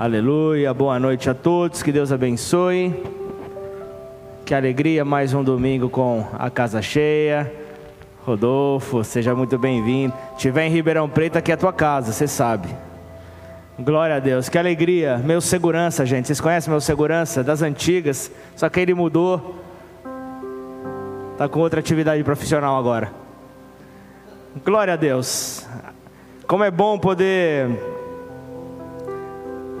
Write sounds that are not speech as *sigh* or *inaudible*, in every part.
Aleluia, boa noite a todos, que Deus abençoe. Que alegria, mais um domingo com a casa cheia. Rodolfo, seja muito bem-vindo. Tiver em Ribeirão Preto, aqui é a tua casa, você sabe. Glória a Deus, que alegria. Meu segurança, gente, vocês conhecem meu segurança das antigas, só que ele mudou. Tá com outra atividade profissional agora. Glória a Deus. Como é bom poder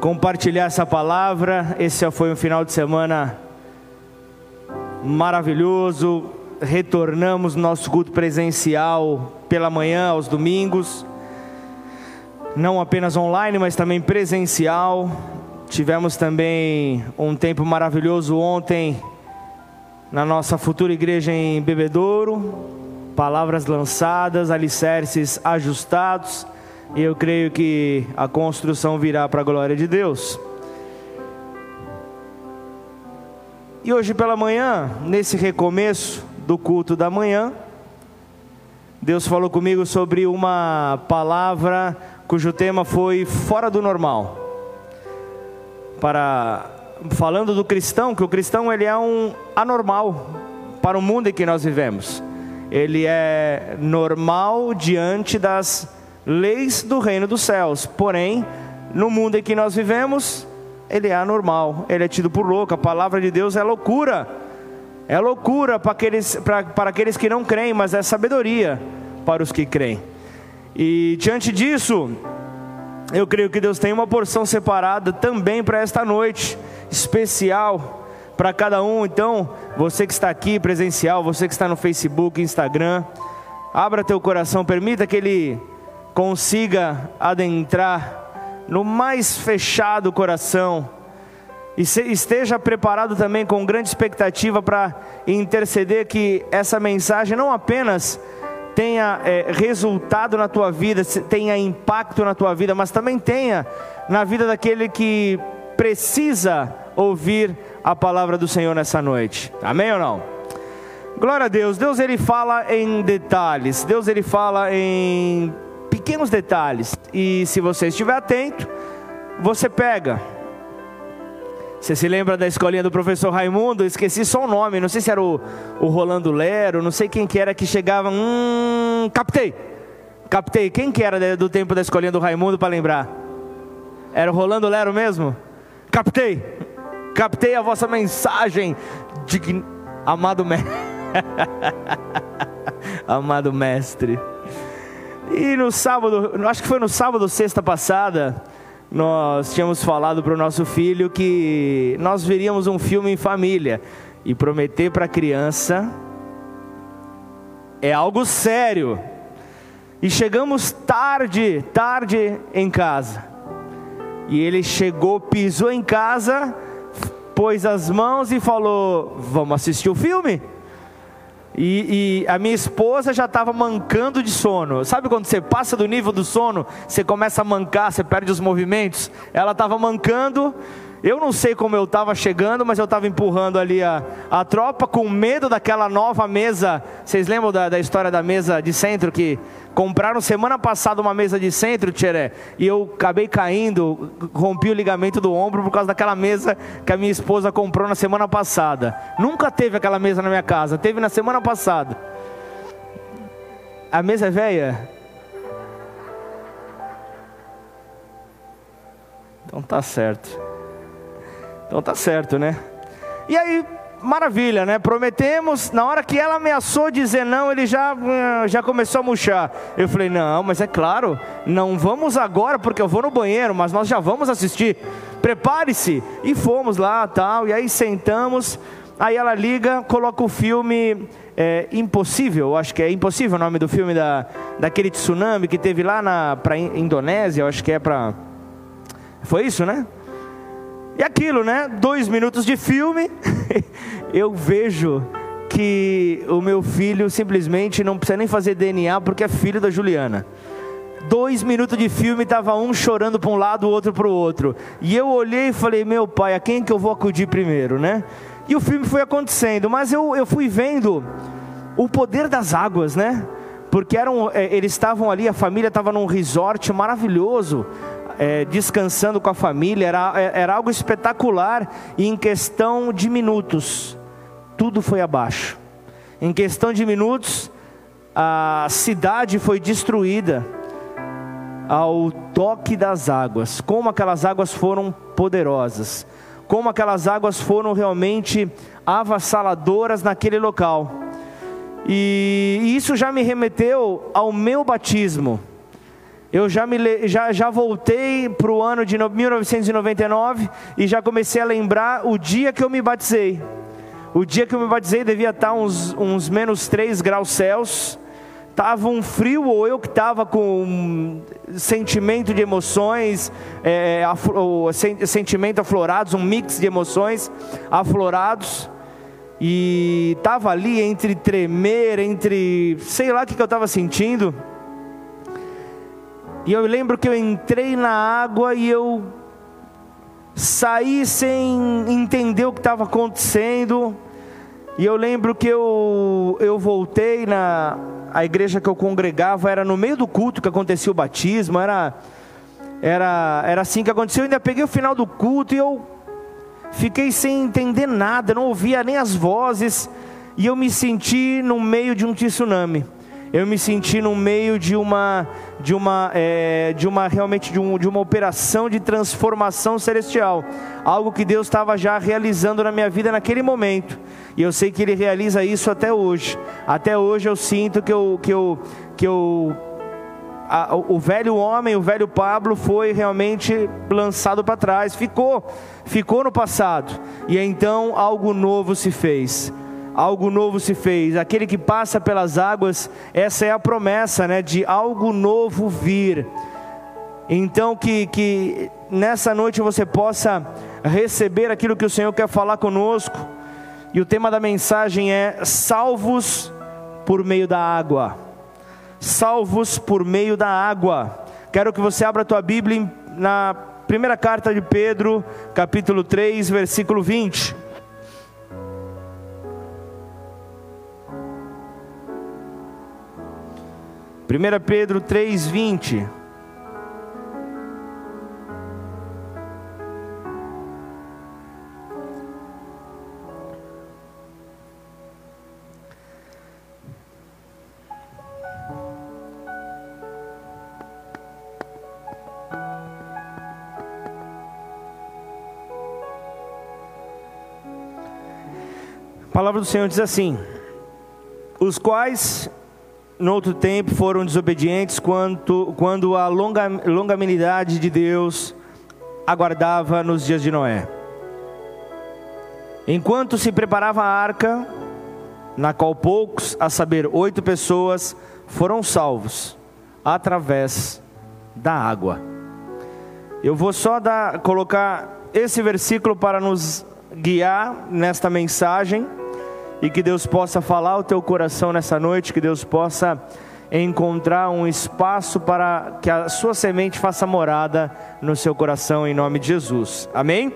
compartilhar essa palavra. Esse foi um final de semana maravilhoso. Retornamos nosso culto presencial pela manhã, aos domingos. Não apenas online, mas também presencial. Tivemos também um tempo maravilhoso ontem na nossa futura igreja em Bebedouro. Palavras lançadas, alicerces ajustados e eu creio que a construção virá para a glória de Deus. E hoje pela manhã, nesse recomeço do culto da manhã, Deus falou comigo sobre uma palavra cujo tema foi fora do normal. Para falando do cristão, que o cristão ele é um anormal para o mundo em que nós vivemos. Ele é normal diante das leis do reino dos céus. Porém, no mundo em que nós vivemos, ele é anormal, ele é tido por louco. A palavra de Deus é loucura. É loucura para aqueles, para, para aqueles que não creem, mas é sabedoria para os que creem. E diante disso, eu creio que Deus tem uma porção separada também para esta noite, especial para cada um. Então, você que está aqui presencial, você que está no Facebook, Instagram, abra teu coração, permita que Ele consiga adentrar no mais fechado coração e esteja preparado também com grande expectativa para interceder que essa mensagem não apenas tenha é, resultado na tua vida, tenha impacto na tua vida, mas também tenha na vida daquele que precisa ouvir a palavra do Senhor nessa noite. Amém ou não? Glória a Deus. Deus ele fala em detalhes. Deus ele fala em pequenos detalhes. E se você estiver atento, você pega. Você se lembra da escolinha do professor Raimundo? esqueci só o nome, não sei se era o, o Rolando Lero, não sei quem que era que chegava. Hum, captei. Captei. Quem que era do tempo da escolinha do Raimundo para lembrar? Era o Rolando Lero mesmo? Captei. Captei a vossa mensagem de *laughs* amado mestre. amado mestre. E no sábado, acho que foi no sábado, sexta passada, nós tínhamos falado para o nosso filho que nós veríamos um filme em família. E prometer para a criança é algo sério. E chegamos tarde, tarde em casa. E ele chegou, pisou em casa, pôs as mãos e falou: Vamos assistir o filme? E, e, a minha esposa já estava mancando de sono. Sabe quando você passa do nível do sono, você começa a mancar, você perde os movimentos? Ela estava mancando. Eu não sei como eu estava chegando, mas eu estava empurrando ali a, a tropa com medo daquela nova mesa. Vocês lembram da, da história da mesa de centro que Compraram semana passada uma mesa de centro, Tcheré, e eu acabei caindo, rompi o ligamento do ombro por causa daquela mesa que a minha esposa comprou na semana passada. Nunca teve aquela mesa na minha casa, teve na semana passada. A mesa é velha? Então tá certo. Então tá certo, né? E aí maravilha, né? Prometemos, na hora que ela ameaçou dizer não, ele já, eh, já começou a murchar. Eu falei, não, mas é claro, não vamos agora porque eu vou no banheiro, mas nós já vamos assistir. Prepare-se. E fomos lá, tal, e aí sentamos, aí ela liga, coloca o filme é, Impossível, acho que é Impossível o nome do filme da, daquele tsunami que teve lá na pra Indonésia, acho que é para... Foi isso, né? E aquilo, né? Dois minutos de filme, *laughs* eu vejo que o meu filho simplesmente não precisa nem fazer DNA porque é filho da Juliana. Dois minutos de filme, estava um chorando para um lado, o outro para o outro. E eu olhei e falei: Meu pai, a quem que eu vou acudir primeiro, né? E o filme foi acontecendo, mas eu, eu fui vendo o poder das águas, né? Porque eram, é, eles estavam ali, a família estava num resort maravilhoso é, descansando com a família, era, é, era algo espetacular, e em questão de minutos, tudo foi abaixo. Em questão de minutos, a cidade foi destruída ao toque das águas. Como aquelas águas foram poderosas, como aquelas águas foram realmente avassaladoras naquele local. E isso já me remeteu ao meu batismo. Eu já, me, já, já voltei para o ano de 1999 e já comecei a lembrar o dia que eu me batizei. O dia que eu me batizei devia estar uns, uns menos 3 graus Celsius. Estava um frio, ou eu que estava com um sentimento de emoções, é, afro, sentimento aflorados, um mix de emoções aflorados. E estava ali entre tremer, entre sei lá o que, que eu estava sentindo. E eu lembro que eu entrei na água e eu saí sem entender o que estava acontecendo. E eu lembro que eu, eu voltei na a igreja que eu congregava, era no meio do culto que acontecia o batismo, era, era, era assim que aconteceu. Eu ainda peguei o final do culto e eu fiquei sem entender nada, não ouvia nem as vozes, e eu me senti no meio de um tsunami. Eu me senti no meio de uma, de uma, é, de uma realmente de, um, de uma operação de transformação celestial, algo que Deus estava já realizando na minha vida naquele momento. E eu sei que Ele realiza isso até hoje. Até hoje eu sinto que eu, que eu, que eu a, o velho homem, o velho Pablo foi realmente lançado para trás, ficou, ficou no passado, e então algo novo se fez. Algo novo se fez. Aquele que passa pelas águas, essa é a promessa, né, de algo novo vir. Então que, que nessa noite você possa receber aquilo que o Senhor quer falar conosco. E o tema da mensagem é salvos por meio da água salvos por meio da água. Quero que você abra a tua Bíblia na primeira carta de Pedro, capítulo 3, versículo 20. Primeira Pedro 3, 20. palavra do Senhor diz assim: os quais no outro tempo foram desobedientes quando, quando a longa, longanimidade de Deus aguardava nos dias de Noé. Enquanto se preparava a arca, na qual poucos, a saber, oito pessoas, foram salvos através da água. Eu vou só dar, colocar esse versículo para nos guiar nesta mensagem e que Deus possa falar ao teu coração nessa noite, que Deus possa encontrar um espaço para que a sua semente faça morada no seu coração em nome de Jesus. Amém?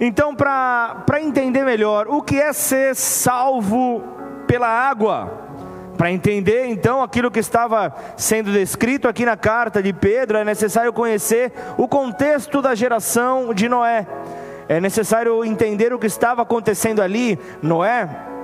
Então, para entender melhor o que é ser salvo pela água, para entender então aquilo que estava sendo descrito aqui na carta de Pedro, é necessário conhecer o contexto da geração de Noé. É necessário entender o que estava acontecendo ali. Noé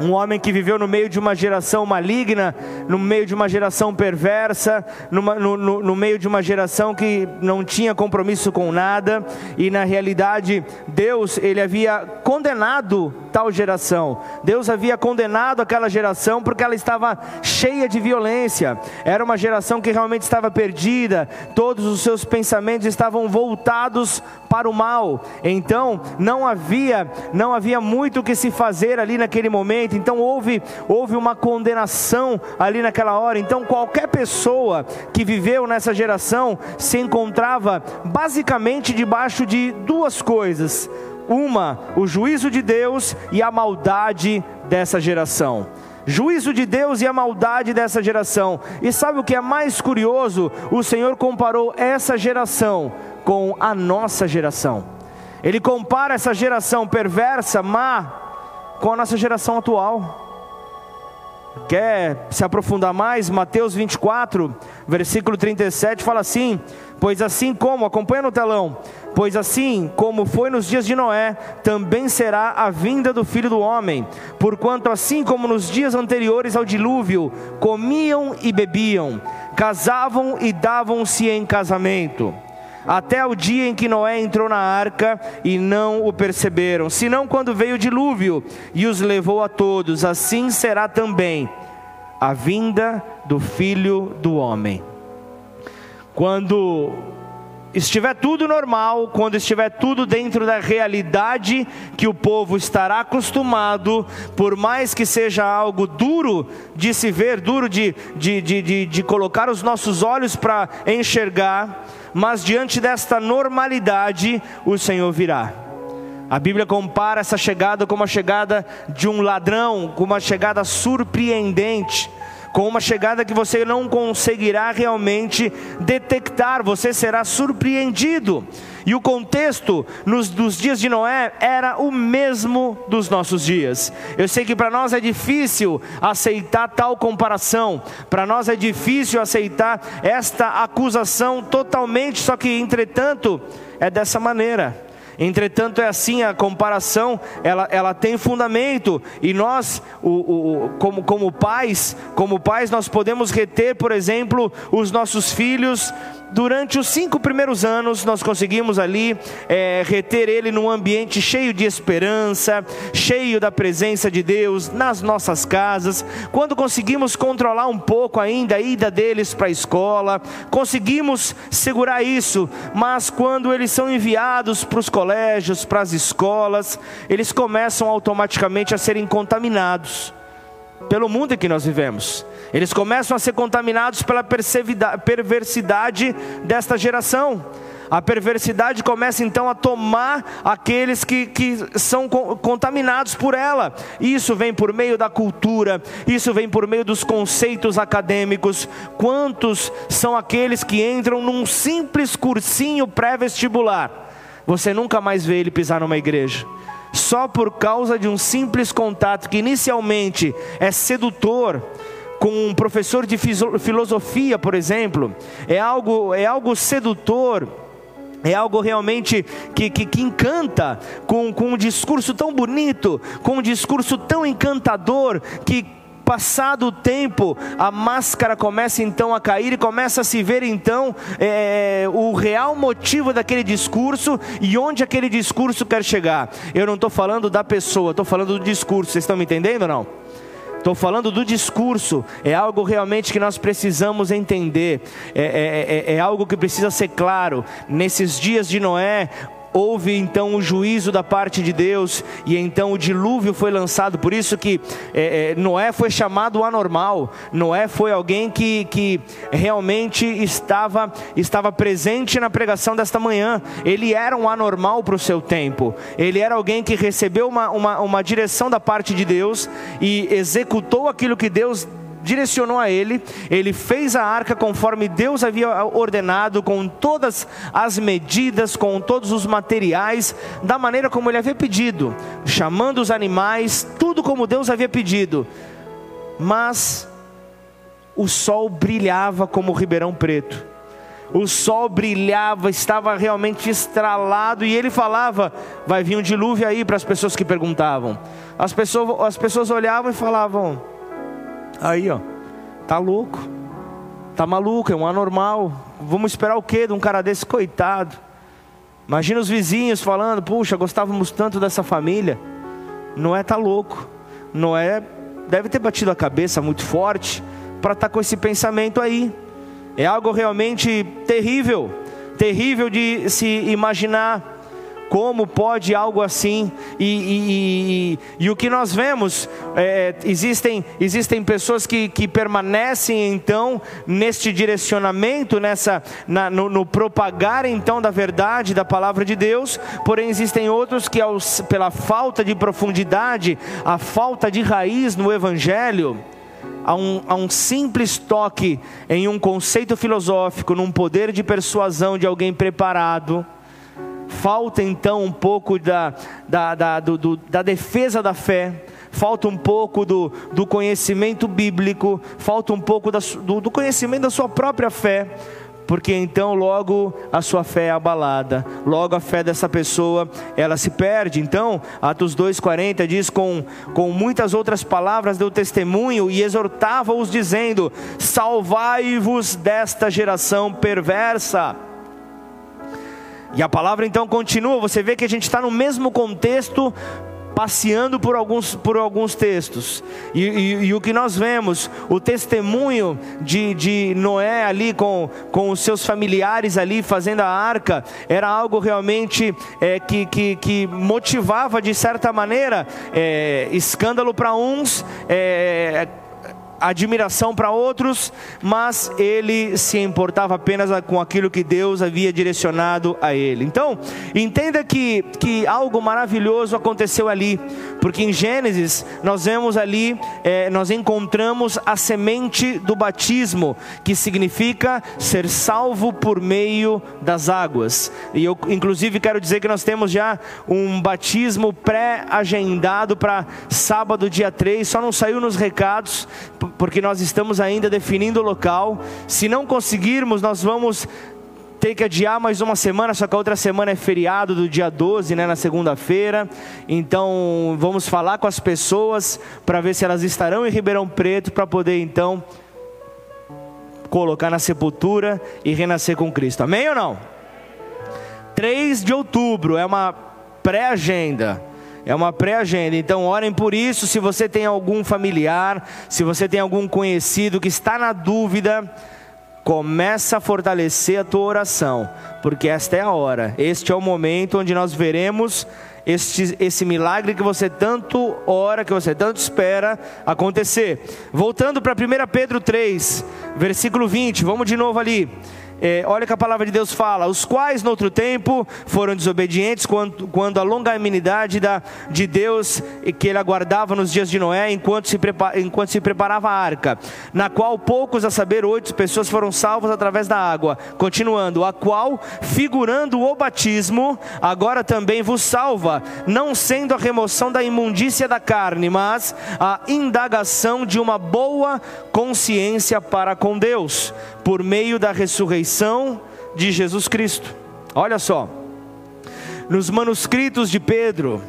um homem que viveu no meio de uma geração maligna, no meio de uma geração perversa, numa, no, no, no, meio de uma geração que não tinha compromisso com nada, e na realidade Deus ele havia condenado tal geração. Deus havia condenado aquela geração porque ela estava cheia de violência. Era uma geração que realmente estava perdida, todos os seus pensamentos estavam voltados para o mal. Então não havia não havia muito o que se fazer ali naquele momento então houve, houve uma condenação ali naquela hora. Então qualquer pessoa que viveu nessa geração se encontrava basicamente debaixo de duas coisas: uma, o juízo de Deus e a maldade dessa geração juízo de Deus e a maldade dessa geração. E sabe o que é mais curioso? O Senhor comparou essa geração com a nossa geração. Ele compara essa geração perversa, má, com a nossa geração atual. Quer se aprofundar mais? Mateus 24, versículo 37 fala assim: Pois assim como, acompanha no telão, pois assim como foi nos dias de Noé, também será a vinda do filho do homem. Porquanto, assim como nos dias anteriores ao dilúvio, comiam e bebiam, casavam e davam-se em casamento até o dia em que Noé entrou na arca e não o perceberam, senão quando veio o dilúvio e os levou a todos, assim será também a vinda do filho do homem. Quando estiver tudo normal, quando estiver tudo dentro da realidade que o povo estará acostumado, por mais que seja algo duro de se ver, duro de, de, de, de, de colocar os nossos olhos para enxergar, mas diante desta normalidade, o Senhor virá. A Bíblia compara essa chegada como a chegada de um ladrão, com uma chegada surpreendente com uma chegada que você não conseguirá realmente detectar, você será surpreendido. E o contexto nos, dos dias de Noé era o mesmo dos nossos dias. Eu sei que para nós é difícil aceitar tal comparação, para nós é difícil aceitar esta acusação totalmente, só que entretanto é dessa maneira. Entretanto, é assim a comparação, ela, ela tem fundamento, e nós, o, o, como, como pais, como pais, nós podemos reter, por exemplo, os nossos filhos durante os cinco primeiros anos, nós conseguimos ali é, reter ele num ambiente cheio de esperança, cheio da presença de Deus nas nossas casas. Quando conseguimos controlar um pouco ainda a ida deles para a escola, conseguimos segurar isso, mas quando eles são enviados para os colégios, para as escolas, eles começam automaticamente a serem contaminados pelo mundo em que nós vivemos. Eles começam a ser contaminados pela perversidade desta geração. A perversidade começa então a tomar aqueles que, que são contaminados por ela. Isso vem por meio da cultura, isso vem por meio dos conceitos acadêmicos. Quantos são aqueles que entram num simples cursinho pré-vestibular? Você nunca mais vê ele pisar numa igreja. Só por causa de um simples contato que inicialmente é sedutor, com um professor de filosofia, por exemplo, é algo, é algo sedutor, é algo realmente que, que, que, encanta, com, com um discurso tão bonito, com um discurso tão encantador, que passado o tempo, a máscara começa então a cair e começa a se ver então é, o real motivo daquele discurso e onde aquele discurso quer chegar. Eu não estou falando da pessoa, estou falando do discurso, vocês estão me entendendo ou não? Estou falando do discurso, é algo realmente que nós precisamos entender, é, é, é, é algo que precisa ser claro. Nesses dias de Noé, houve então o juízo da parte de Deus e então o dilúvio foi lançado. Por isso que é, é, Noé foi chamado anormal. Noé foi alguém que, que realmente estava, estava presente na pregação desta manhã. Ele era um anormal para o seu tempo. Ele era alguém que recebeu uma, uma, uma direção da parte de Deus e executou aquilo que Deus direcionou a ele, ele fez a arca conforme Deus havia ordenado, com todas as medidas, com todos os materiais, da maneira como ele havia pedido, chamando os animais, tudo como Deus havia pedido. Mas o sol brilhava como o ribeirão preto. O sol brilhava, estava realmente estralado e ele falava: vai vir um dilúvio aí para as pessoas que perguntavam. As pessoas, as pessoas olhavam e falavam: Aí, ó, tá louco, tá maluco, é um anormal. Vamos esperar o quê de um cara desse, coitado? Imagina os vizinhos falando: puxa, gostávamos tanto dessa família. Noé tá louco. Noé deve ter batido a cabeça muito forte para estar tá com esse pensamento aí. É algo realmente terrível, terrível de se imaginar. Como pode algo assim? E, e, e, e o que nós vemos, é, existem, existem pessoas que, que permanecem então neste direcionamento, nessa, na, no, no, propagar então da verdade, da palavra de Deus, porém existem outros que, aos, pela falta de profundidade, a falta de raiz no Evangelho, a um, a um, simples toque em um conceito filosófico, num poder de persuasão de alguém preparado, falta então um pouco da, da, da, do, do, da defesa da fé, falta um pouco do, do conhecimento bíblico, falta um pouco da, do, do conhecimento da sua própria fé, porque então logo a sua fé é abalada, logo a fé dessa pessoa ela se perde. Então, Atos 2,40 diz: com, com muitas outras palavras deu testemunho e exortava-os, dizendo: Salvai-vos desta geração perversa. E a palavra então continua, você vê que a gente está no mesmo contexto, passeando por alguns, por alguns textos. E, e, e, o que nós vemos, o testemunho de, de Noé ali com, com os seus familiares ali fazendo a arca, era algo realmente é, que, que, que motivava de certa maneira é, escândalo para uns. É, admiração para outros, mas ele se importava apenas com aquilo que Deus havia direcionado a ele. Então, entenda que, que algo maravilhoso aconteceu ali, porque em Gênesis nós vemos ali, é, nós encontramos a semente do batismo, que significa ser salvo por meio das águas. E eu, inclusive, quero dizer que nós temos já um batismo pré-agendado para sábado, dia 3, só não saiu nos recados porque nós estamos ainda definindo o local. Se não conseguirmos, nós vamos ter que adiar mais uma semana, só que a outra semana é feriado do dia 12, né, na segunda-feira. Então, vamos falar com as pessoas para ver se elas estarão em Ribeirão Preto para poder então colocar na sepultura e renascer com Cristo. Amém ou não? 3 de outubro é uma pré-agenda. É uma pré-agenda, então orem por isso. Se você tem algum familiar, se você tem algum conhecido que está na dúvida, começa a fortalecer a tua oração, porque esta é a hora, este é o momento onde nós veremos este, esse milagre que você tanto ora, que você tanto espera acontecer. Voltando para 1 Pedro 3, versículo 20, vamos de novo ali. É, olha que a palavra de Deus fala: os quais no outro tempo foram desobedientes quando, quando a longanimidade da, de Deus que ele aguardava nos dias de Noé, enquanto se, prepara, enquanto se preparava a arca, na qual poucos, a saber, oito pessoas foram salvas através da água. Continuando, a qual, figurando o batismo, agora também vos salva, não sendo a remoção da imundícia da carne, mas a indagação de uma boa consciência para com Deus por meio da ressurreição de Jesus Cristo. Olha só, nos manuscritos de Pedro,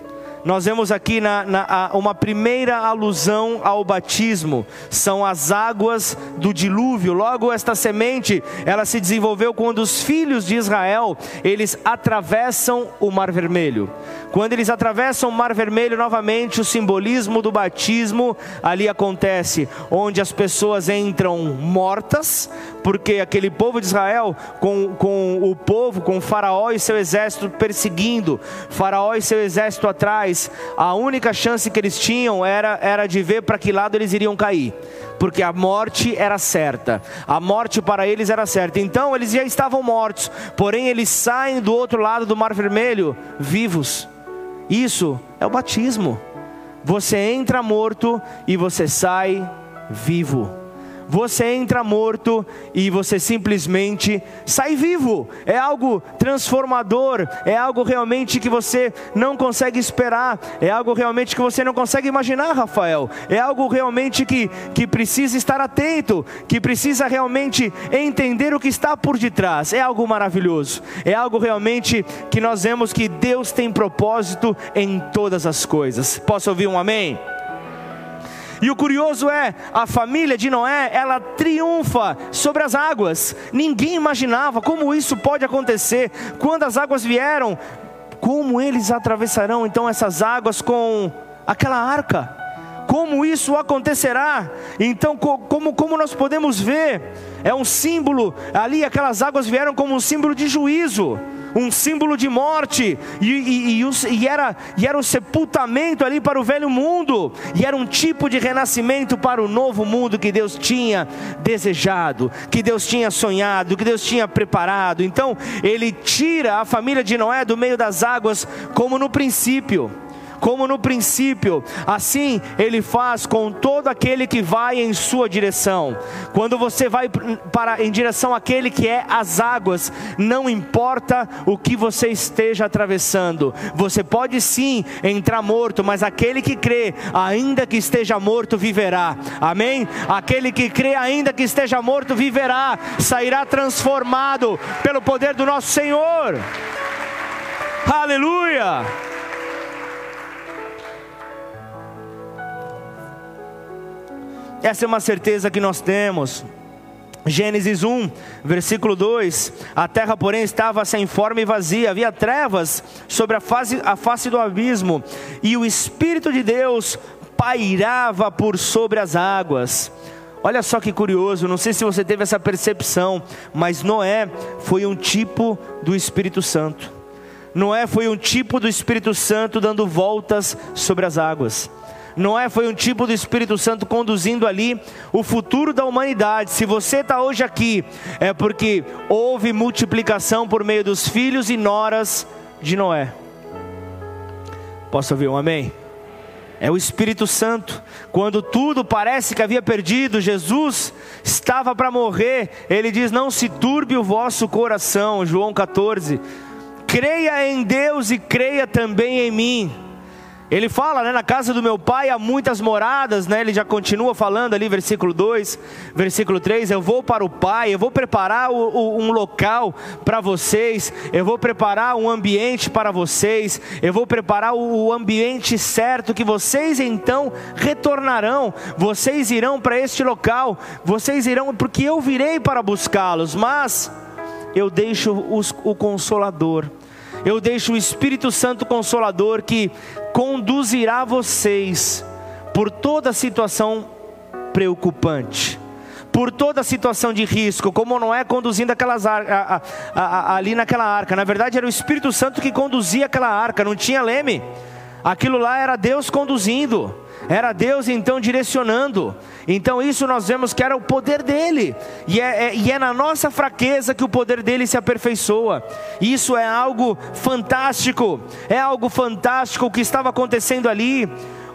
nós vemos aqui na, na, uma primeira alusão ao batismo, são as águas do dilúvio. Logo, esta semente, ela se desenvolveu quando os filhos de Israel, eles atravessam o Mar Vermelho. Quando eles atravessam o Mar Vermelho novamente, o simbolismo do batismo ali acontece, onde as pessoas entram mortas, porque aquele povo de Israel, com, com o povo, com o Faraó e seu exército perseguindo, Faraó e seu exército atrás, a única chance que eles tinham era, era de ver para que lado eles iriam cair porque a morte era certa, a morte para eles era certa, então eles já estavam mortos, porém eles saem do outro lado do Mar Vermelho vivos. Isso é o batismo. Você entra morto e você sai vivo você entra morto e você simplesmente sai vivo. É algo transformador, é algo realmente que você não consegue esperar, é algo realmente que você não consegue imaginar, Rafael. É algo realmente que, que precisa estar atento, que precisa realmente entender o que está por detrás. É algo maravilhoso, é algo realmente que nós vemos que Deus tem propósito em todas as coisas. Posso ouvir um amém? E o curioso é, a família de Noé, ela triunfa sobre as águas. Ninguém imaginava como isso pode acontecer. Quando as águas vieram, como eles atravessarão então essas águas com aquela arca? Como isso acontecerá? Então, como, como nós podemos ver, é um símbolo, ali aquelas águas vieram como um símbolo de juízo um símbolo de morte, e, e, e, e, era, e era o sepultamento ali para o velho mundo, e era um tipo de renascimento para o novo mundo que Deus tinha desejado, que Deus tinha sonhado, que Deus tinha preparado. Então, ele tira a família de Noé do meio das águas, como no princípio como no princípio, assim ele faz com todo aquele que vai em sua direção. Quando você vai para em direção àquele que é as águas, não importa o que você esteja atravessando, você pode sim entrar morto, mas aquele que crê, ainda que esteja morto, viverá. Amém? Aquele que crê, ainda que esteja morto, viverá, sairá transformado pelo poder do nosso Senhor. Aleluia! Essa é uma certeza que nós temos. Gênesis 1, versículo 2: A terra, porém, estava sem forma e vazia, havia trevas sobre a face, a face do abismo, e o Espírito de Deus pairava por sobre as águas. Olha só que curioso, não sei se você teve essa percepção, mas Noé foi um tipo do Espírito Santo. Noé foi um tipo do Espírito Santo dando voltas sobre as águas. Noé foi um tipo do Espírito Santo conduzindo ali o futuro da humanidade. Se você está hoje aqui, é porque houve multiplicação por meio dos filhos e noras de Noé. Posso ouvir um amém? É o Espírito Santo. Quando tudo parece que havia perdido, Jesus estava para morrer. Ele diz: Não se turbe o vosso coração. João 14. Creia em Deus e creia também em mim. Ele fala, né, na casa do meu pai há muitas moradas, né? Ele já continua falando ali, versículo 2, versículo 3, eu vou para o pai, eu vou preparar o, o, um local para vocês, eu vou preparar um ambiente para vocês, eu vou preparar o, o ambiente certo que vocês então retornarão, vocês irão para este local, vocês irão, porque eu virei para buscá-los, mas eu deixo os, o consolador, eu deixo o Espírito Santo Consolador que conduzirá vocês por toda situação preocupante, por toda situação de risco, como não é conduzindo aquelas a, a, a, ali naquela arca. Na verdade, era o Espírito Santo que conduzia aquela arca, não tinha leme. Aquilo lá era Deus conduzindo, era Deus então direcionando. Então isso nós vemos que era o poder dele, e é, é, e é na nossa fraqueza que o poder dele se aperfeiçoa. Isso é algo fantástico, é algo fantástico o que estava acontecendo ali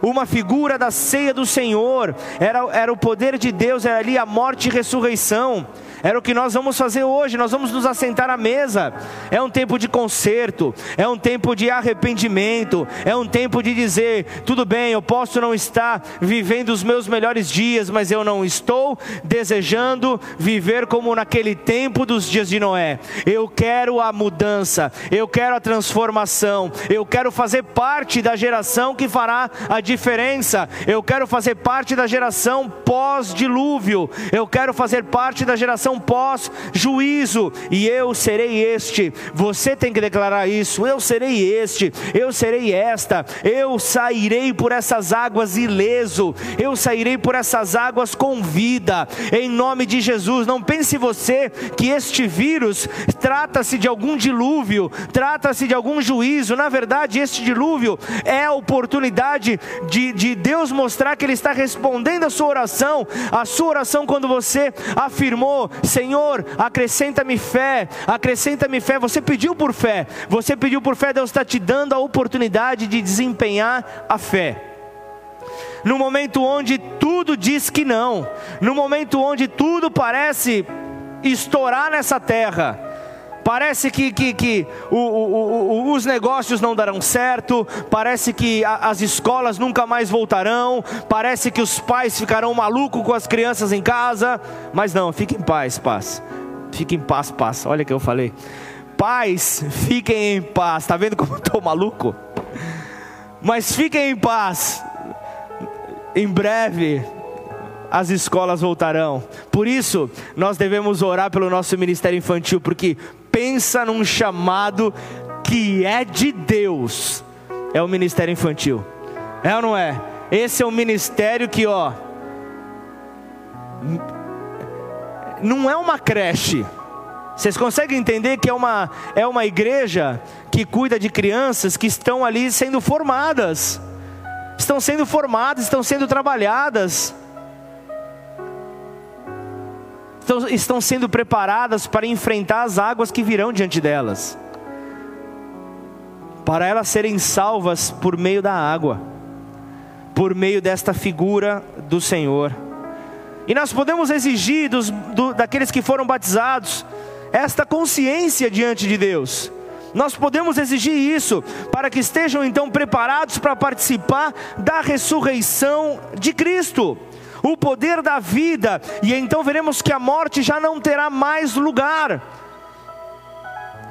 uma figura da ceia do Senhor, era, era o poder de Deus, era ali a morte e ressurreição. Era o que nós vamos fazer hoje, nós vamos nos assentar à mesa. É um tempo de conserto, é um tempo de arrependimento, é um tempo de dizer: tudo bem, eu posso não estar vivendo os meus melhores dias, mas eu não estou desejando viver como naquele tempo dos dias de Noé. Eu quero a mudança, eu quero a transformação, eu quero fazer parte da geração que fará a diferença, eu quero fazer parte da geração pós-dilúvio, eu quero fazer parte da geração pós-juízo, e eu serei este. Você tem que declarar isso: eu serei este, eu serei esta, eu sairei por essas águas ileso, eu sairei por essas águas com vida, em nome de Jesus. Não pense você que este vírus trata-se de algum dilúvio, trata-se de algum juízo, na verdade, este dilúvio é a oportunidade de, de Deus mostrar que Ele está respondendo a sua oração, a sua oração quando você afirmou: Senhor, acrescenta-me fé, acrescenta-me fé. Você pediu por fé, você pediu por fé, Deus está te dando a oportunidade de desempenhar a fé. No momento onde tudo diz que não, no momento onde tudo parece estourar nessa terra, Parece que, que, que o, o, o, os negócios não darão certo, parece que a, as escolas nunca mais voltarão, parece que os pais ficarão malucos com as crianças em casa, mas não, fique em paz, paz. Fique em paz, paz. Olha o que eu falei. Paz, fiquem em paz. Está vendo como estou maluco? Mas fiquem em paz. Em breve as escolas voltarão. Por isso, nós devemos orar pelo nosso ministério infantil, porque pensa num chamado que é de Deus, é o ministério infantil. É ou não é? Esse é o ministério que, ó, não é uma creche. Vocês conseguem entender que é uma, é uma igreja que cuida de crianças que estão ali sendo formadas, estão sendo formadas, estão sendo trabalhadas estão, sendo preparadas para enfrentar as águas que virão diante delas. para elas serem salvas por meio da água, por meio desta figura do Senhor. E nós podemos exigir dos, do, daqueles que foram batizados esta consciência diante de Deus. Nós podemos exigir isso para que estejam então preparados para participar da ressurreição de Cristo, o poder da vida, e então veremos que a morte já não terá mais lugar.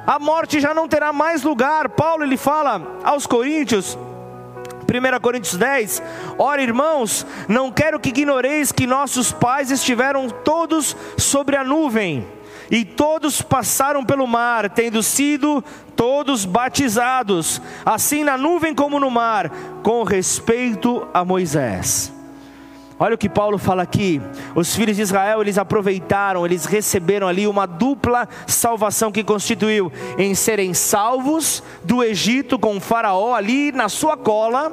A morte já não terá mais lugar. Paulo ele fala aos Coríntios, 1 Coríntios 10: Ora, irmãos, não quero que ignoreis que nossos pais estiveram todos sobre a nuvem, e todos passaram pelo mar, tendo sido todos batizados, assim na nuvem como no mar, com respeito a Moisés. Olha o que Paulo fala aqui. Os filhos de Israel, eles aproveitaram, eles receberam ali uma dupla salvação que constituiu em serem salvos do Egito com o Faraó ali na sua cola.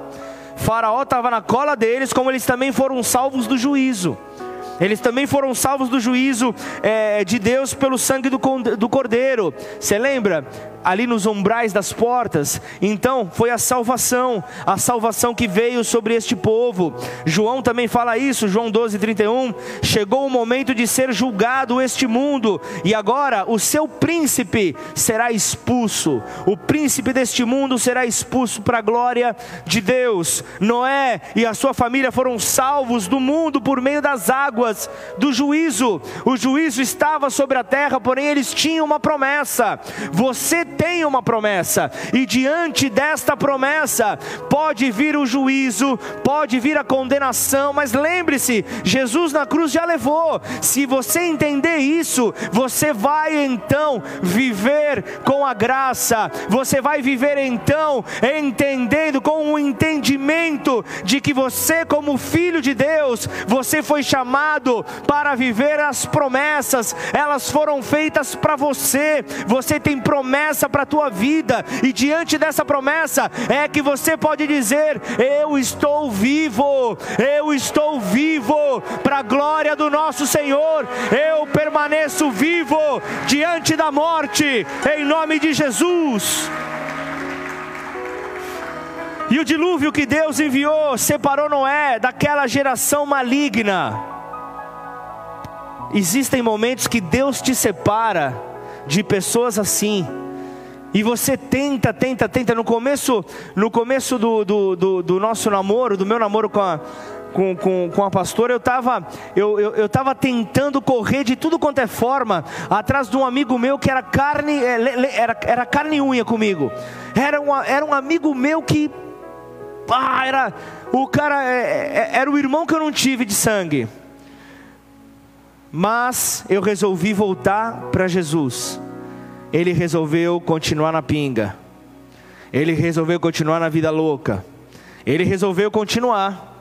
Faraó estava na cola deles, como eles também foram salvos do juízo. Eles também foram salvos do juízo é, de Deus pelo sangue do, do cordeiro. Você lembra? Ali nos umbrais das portas. Então, foi a salvação, a salvação que veio sobre este povo. João também fala isso, João 12, 31. Chegou o momento de ser julgado este mundo, e agora o seu príncipe será expulso. O príncipe deste mundo será expulso para a glória de Deus. Noé e a sua família foram salvos do mundo por meio das águas do juízo. O juízo estava sobre a terra, porém eles tinham uma promessa. Você tem uma promessa, e diante desta promessa pode vir o juízo, pode vir a condenação, mas lembre-se, Jesus na cruz já levou. Se você entender isso, você vai então viver com a graça, você vai viver então entendendo com o entendimento de que você, como filho de Deus, você foi chamado para viver as promessas, elas foram feitas para você, você tem promessa promessa para a tua vida, e diante dessa promessa é que você pode dizer: Eu estou vivo, eu estou vivo, para a glória do nosso Senhor, eu permaneço vivo diante da morte, em nome de Jesus. E o dilúvio que Deus enviou separou Noé daquela geração maligna. Existem momentos que Deus te separa de pessoas assim e você tenta, tenta, tenta. No começo, no começo do, do, do, do nosso namoro, do meu namoro com a, com, com, com, a pastora, eu estava eu, eu, eu tentando correr de tudo quanto é forma, atrás de um amigo meu que era carne, é, era, era carne e unha comigo. Era, uma, era um amigo meu que. Ah, era. O cara é, é, era o irmão que eu não tive de sangue. Mas eu resolvi voltar para Jesus ele resolveu continuar na pinga. Ele resolveu continuar na vida louca. Ele resolveu continuar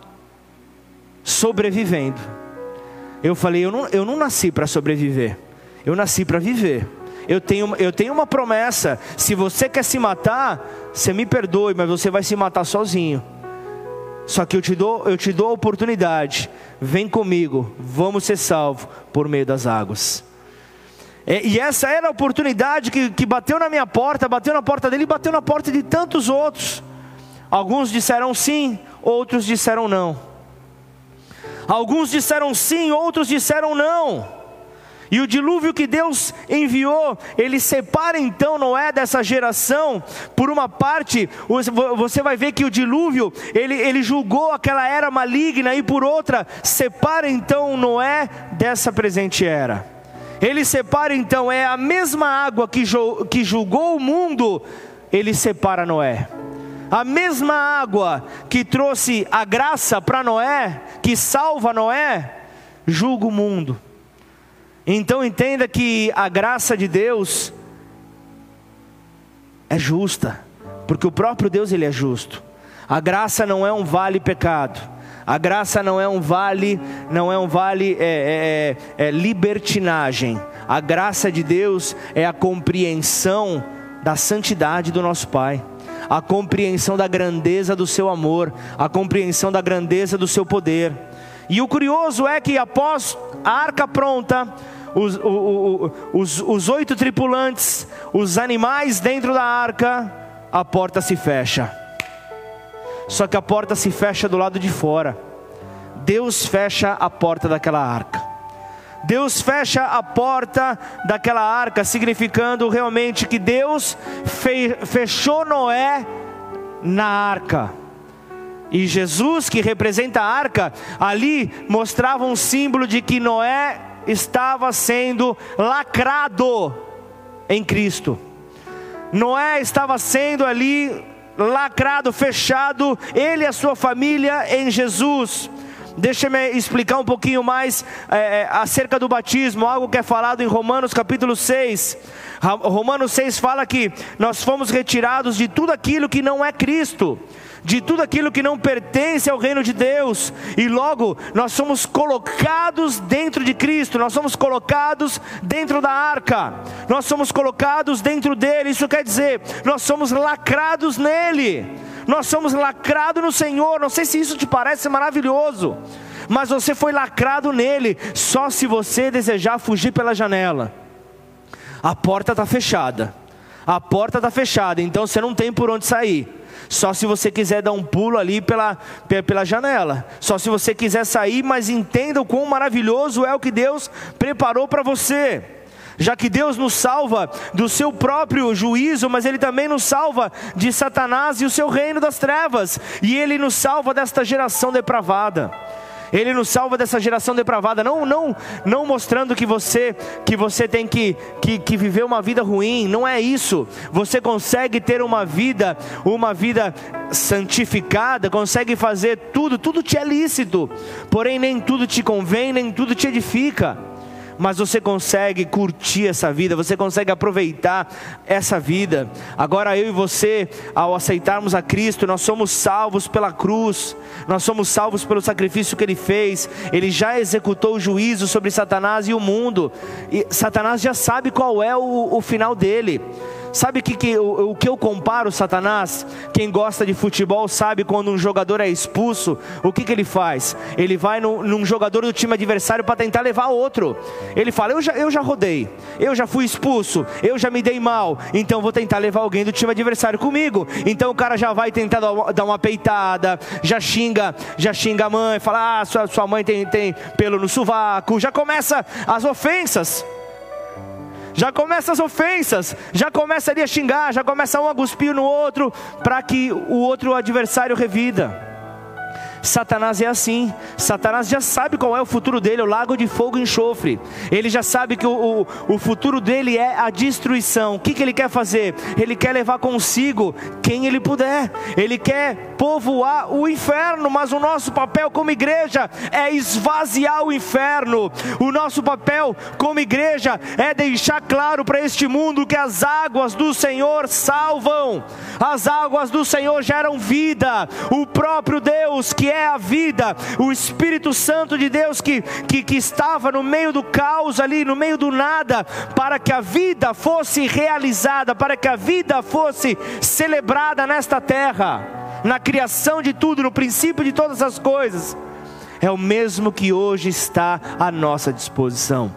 sobrevivendo. Eu falei, eu não, eu não nasci para sobreviver. Eu nasci para viver. Eu tenho, eu tenho uma promessa. Se você quer se matar, você me perdoe, mas você vai se matar sozinho. Só que eu te dou, eu te dou a oportunidade. Vem comigo, vamos ser salvos por meio das águas. É, e essa era a oportunidade que, que bateu na minha porta, bateu na porta dele e bateu na porta de tantos outros. Alguns disseram sim, outros disseram não. Alguns disseram sim, outros disseram não. E o dilúvio que Deus enviou, ele separa então Noé dessa geração. Por uma parte, você vai ver que o dilúvio, ele, ele julgou aquela era maligna, e por outra, separa então Noé dessa presente era. Ele separa então, é a mesma água que, julgou o mundo, ele separa Noé. A mesma água que trouxe a graça para Noé, que salva Noé, julga o mundo. Então entenda que a graça de Deus é justa, porque o próprio Deus ele é justo. A graça não é um vale pecado. A graça não é um vale, não é um vale é, é, é, é libertinagem. A graça de Deus é a compreensão da santidade do nosso Pai, a compreensão da grandeza do seu amor, a compreensão da grandeza do seu poder. E o curioso é que após a arca pronta, os, os, os, os oito tripulantes, os animais dentro da arca, a porta se fecha. Só que a porta se fecha do lado de fora. Deus fecha a porta daquela arca. Deus fecha a porta daquela arca, significando realmente que Deus fechou Noé na arca. E Jesus, que representa a arca, ali mostrava um símbolo de que Noé estava sendo lacrado em Cristo. Noé estava sendo ali lacrado, fechado, ele e a sua família em Jesus. Deixa-me explicar um pouquinho mais é, acerca do batismo, algo que é falado em Romanos capítulo 6. Romanos 6 fala que nós fomos retirados de tudo aquilo que não é Cristo de tudo aquilo que não pertence ao reino de Deus, e logo nós somos colocados dentro de Cristo, nós somos colocados dentro da arca, nós somos colocados dentro dele, isso quer dizer, nós somos lacrados nele, nós somos lacrados no Senhor, não sei se isso te parece maravilhoso, mas você foi lacrado nele, só se você desejar fugir pela janela, a porta está fechada, a porta está fechada, então você não tem por onde sair. Só se você quiser dar um pulo ali pela, pela janela. Só se você quiser sair, mas entenda o quão maravilhoso é o que Deus preparou para você já que Deus nos salva do seu próprio juízo, mas Ele também nos salva de Satanás e o seu reino das trevas, e Ele nos salva desta geração depravada. Ele nos salva dessa geração depravada, não, não, não mostrando que você que você tem que, que, que viver uma vida ruim, não é isso. Você consegue ter uma vida, uma vida santificada, consegue fazer tudo, tudo te é lícito, porém nem tudo te convém, nem tudo te edifica mas você consegue curtir essa vida, você consegue aproveitar essa vida. Agora eu e você, ao aceitarmos a Cristo, nós somos salvos pela cruz, nós somos salvos pelo sacrifício que ele fez. Ele já executou o juízo sobre Satanás e o mundo, e Satanás já sabe qual é o, o final dele. Sabe que, que, o, o que eu comparo Satanás? Quem gosta de futebol sabe quando um jogador é expulso, o que, que ele faz? Ele vai no, num jogador do time adversário para tentar levar outro. Ele fala: eu já, eu já rodei, eu já fui expulso, eu já me dei mal, então vou tentar levar alguém do time adversário comigo. Então o cara já vai tentar dar uma peitada, já xinga, já xinga a mãe, fala: ah, sua, sua mãe tem, tem pelo no sovaco, já começa as ofensas já começa as ofensas, já começa ali a xingar, já começa um a cuspir no outro, para que o outro adversário revida. Satanás é assim. Satanás já sabe qual é o futuro dele, o lago de fogo e enxofre. Ele já sabe que o, o, o futuro dele é a destruição. O que, que ele quer fazer? Ele quer levar consigo quem ele puder. Ele quer povoar o inferno, mas o nosso papel como igreja é esvaziar o inferno. O nosso papel como igreja é deixar claro para este mundo que as águas do Senhor salvam. As águas do Senhor geram vida. O próprio Deus é a vida, o Espírito Santo de Deus que, que, que estava no meio do caos ali, no meio do nada, para que a vida fosse realizada, para que a vida fosse celebrada nesta terra, na criação de tudo, no princípio de todas as coisas, é o mesmo que hoje está à nossa disposição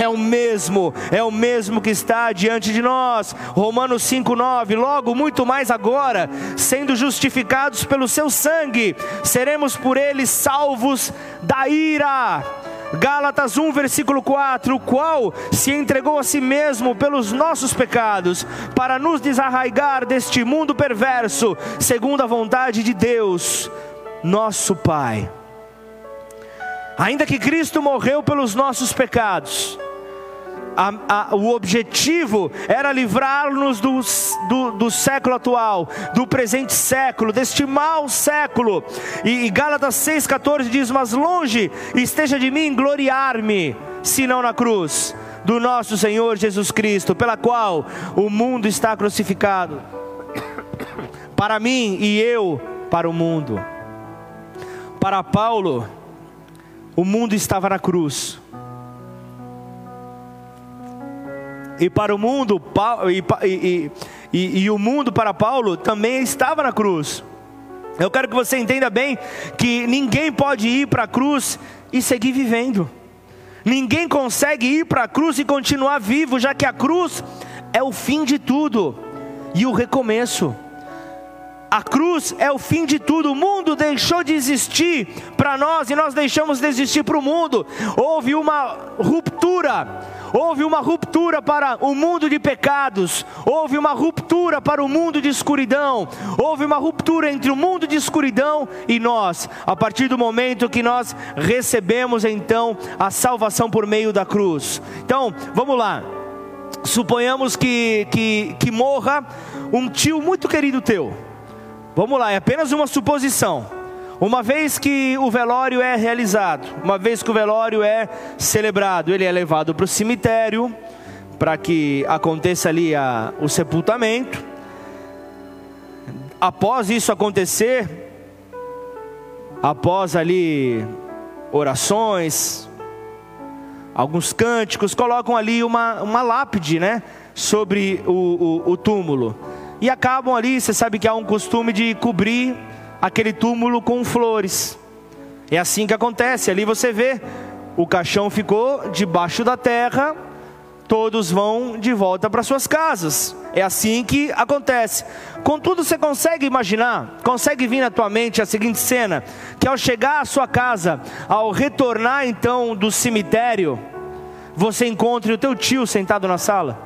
é o mesmo, é o mesmo que está diante de nós. Romanos 5:9. Logo, muito mais agora, sendo justificados pelo seu sangue, seremos por ele salvos da ira. Gálatas 1, versículo 4: O qual se entregou a si mesmo pelos nossos pecados, para nos desarraigar deste mundo perverso, segundo a vontade de Deus, nosso Pai. Ainda que Cristo morreu pelos nossos pecados, a, a, o objetivo era livrar-nos do, do, do, século atual, do presente século, deste mau século. E, e Gálatas 6,14 diz: Mas longe esteja de mim gloriar-me, senão na cruz do nosso Senhor Jesus Cristo, pela qual o mundo está crucificado, para mim e eu para o mundo. Para Paulo, o mundo estava na cruz e para o mundo, e, e, e, e o mundo para Paulo também estava na cruz. Eu quero que você entenda bem que ninguém pode ir para a cruz e seguir vivendo. Ninguém consegue ir para a cruz e continuar vivo, já que a cruz é o fim de tudo e o recomeço. A cruz é o fim de tudo. O mundo deixou de existir para nós e nós deixamos de existir para o mundo. Houve uma ruptura. Houve uma ruptura para o mundo de pecados, houve uma ruptura para o mundo de escuridão, houve uma ruptura entre o mundo de escuridão e nós, a partir do momento que nós recebemos então a salvação por meio da cruz. Então, vamos lá, suponhamos que, que, que morra um tio muito querido teu. Vamos lá, é apenas uma suposição. Uma vez que o velório é realizado, uma vez que o velório é celebrado, ele é levado para o cemitério, para que aconteça ali a, o sepultamento. Após isso acontecer, após ali orações, alguns cânticos, colocam ali uma, uma lápide, né? Sobre o, o, o túmulo. E acabam ali, você sabe que há um costume de cobrir aquele túmulo com flores. É assim que acontece. Ali você vê, o caixão ficou debaixo da terra, todos vão de volta para suas casas. É assim que acontece. Contudo, você consegue imaginar, consegue vir na tua mente a seguinte cena: que ao chegar à sua casa, ao retornar então do cemitério, você encontre o teu tio sentado na sala,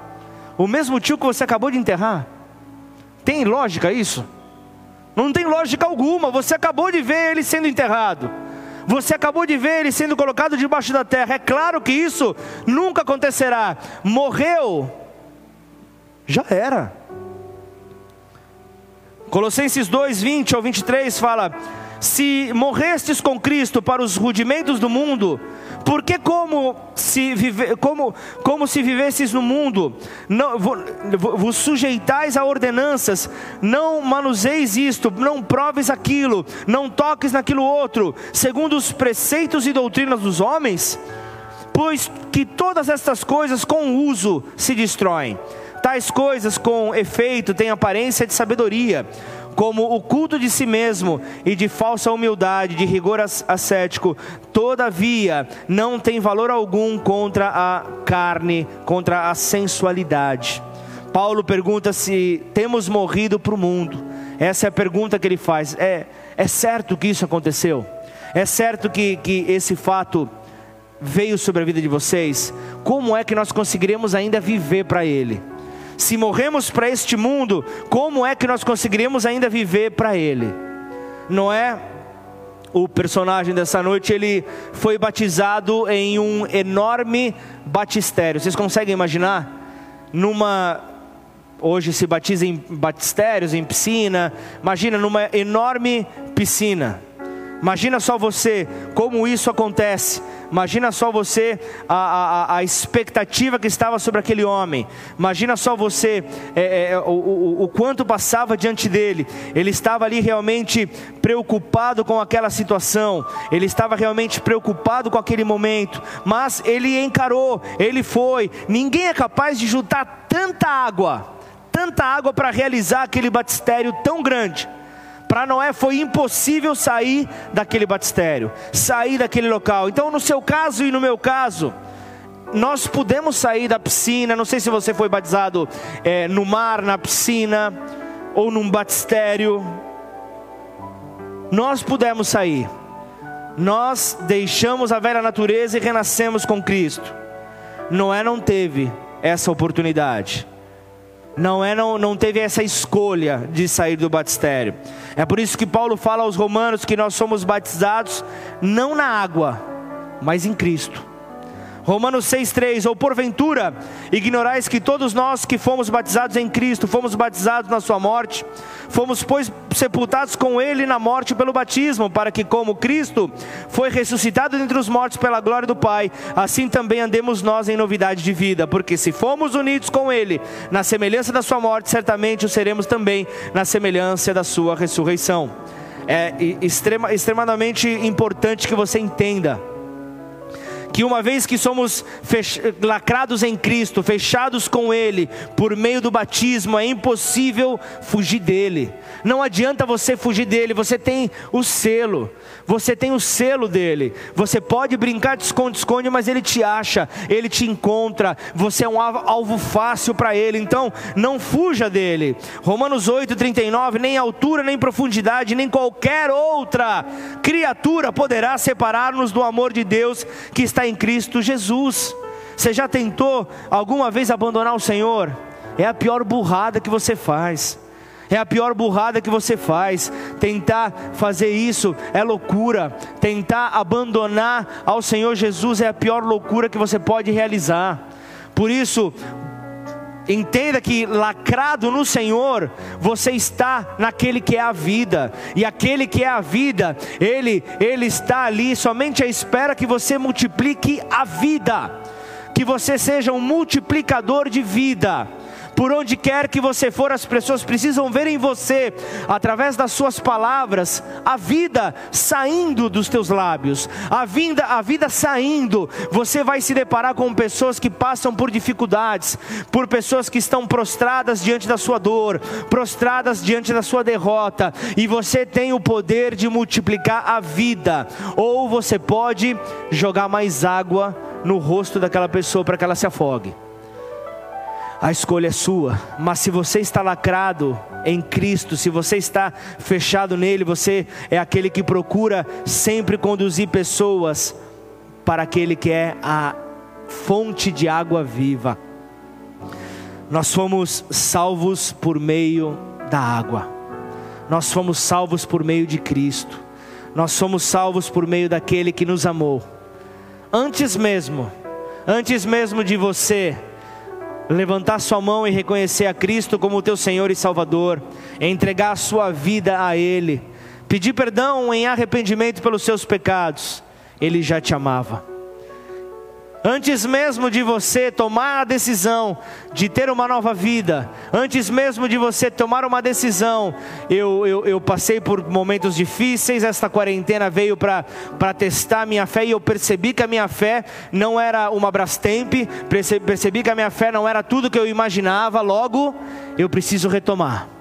o mesmo tio que você acabou de enterrar. Tem lógica isso? Não tem lógica alguma. Você acabou de ver ele sendo enterrado. Você acabou de ver ele sendo colocado debaixo da terra. É claro que isso nunca acontecerá. Morreu, já era. Colossenses 2, 20 ao 23 fala: Se morrestes com Cristo para os rudimentos do mundo, porque como se, vive, como, como se vivesses no mundo, não, vos sujeitais a ordenanças, não manuseis isto, não proves aquilo, não toques naquilo outro, segundo os preceitos e doutrinas dos homens, pois que todas estas coisas com uso se destroem. Tais coisas com efeito têm aparência de sabedoria, como o culto de si mesmo e de falsa humildade, de rigor ascético, todavia não tem valor algum contra a carne, contra a sensualidade. Paulo pergunta se temos morrido para o mundo. Essa é a pergunta que ele faz. É, é certo que isso aconteceu? É certo que, que esse fato veio sobre a vida de vocês? Como é que nós conseguiremos ainda viver para ele? Se morremos para este mundo, como é que nós conseguiremos ainda viver para Ele? Não é? O personagem dessa noite ele foi batizado em um enorme batistério. Vocês conseguem imaginar? Numa hoje se batiza em batistérios, em piscina. Imagina numa enorme piscina. Imagina só você como isso acontece. Imagina só você a, a, a expectativa que estava sobre aquele homem. Imagina só você é, é, o, o, o quanto passava diante dele. Ele estava ali realmente preocupado com aquela situação. Ele estava realmente preocupado com aquele momento. Mas ele encarou, ele foi. Ninguém é capaz de juntar tanta água, tanta água para realizar aquele batistério tão grande. Para Noé foi impossível sair daquele batistério, sair daquele local. Então, no seu caso e no meu caso, nós podemos sair da piscina. Não sei se você foi batizado é, no mar, na piscina ou num batistério. Nós pudemos sair. Nós deixamos a velha natureza e renascemos com Cristo. Noé não teve essa oportunidade. Noé não, não teve essa escolha de sair do batistério. É por isso que Paulo fala aos romanos que nós somos batizados não na água, mas em Cristo. Romanos 6,3: Ou porventura ignorais que todos nós que fomos batizados em Cristo, fomos batizados na Sua morte, fomos, pois, sepultados com Ele na morte pelo batismo, para que, como Cristo foi ressuscitado dentre os mortos pela glória do Pai, assim também andemos nós em novidade de vida, porque se fomos unidos com Ele na semelhança da Sua morte, certamente o seremos também na semelhança da Sua ressurreição. É extrema, extremamente importante que você entenda que uma vez que somos lacrados em Cristo, fechados com Ele, por meio do batismo, é impossível fugir dele. Não adianta você fugir dele, você tem o selo, você tem o selo dele. Você pode brincar de esconde-esconde, mas ele te acha, ele te encontra, você é um alvo fácil para ele, então não fuja dele. Romanos 8,39: nem altura, nem profundidade, nem qualquer outra criatura poderá separar-nos do amor de Deus que está em Cristo Jesus. Você já tentou alguma vez abandonar o Senhor? É a pior burrada que você faz. É a pior burrada que você faz. Tentar fazer isso é loucura. Tentar abandonar ao Senhor Jesus é a pior loucura que você pode realizar. Por isso, Entenda que lacrado no Senhor, você está naquele que é a vida, e aquele que é a vida, ele, ele está ali somente à espera que você multiplique a vida, que você seja um multiplicador de vida. Por onde quer que você for, as pessoas precisam ver em você, através das suas palavras, a vida saindo dos teus lábios, a a vida saindo. Você vai se deparar com pessoas que passam por dificuldades, por pessoas que estão prostradas diante da sua dor, prostradas diante da sua derrota, e você tem o poder de multiplicar a vida, ou você pode jogar mais água no rosto daquela pessoa para que ela se afogue a escolha é sua, mas se você está lacrado em Cristo, se você está fechado nele, você é aquele que procura sempre conduzir pessoas para aquele que é a fonte de água viva. Nós fomos salvos por meio da água, nós fomos salvos por meio de Cristo, nós somos salvos por meio daquele que nos amou. Antes mesmo, antes mesmo de você levantar sua mão e reconhecer a Cristo como teu Senhor e Salvador, entregar a sua vida a Ele, pedir perdão em arrependimento pelos seus pecados, Ele já te amava. Antes mesmo de você tomar a decisão de ter uma nova vida, antes mesmo de você tomar uma decisão, eu, eu, eu passei por momentos difíceis. Esta quarentena veio para testar minha fé e eu percebi que a minha fé não era uma Brastemp, percebi que a minha fé não era tudo que eu imaginava. Logo, eu preciso retomar.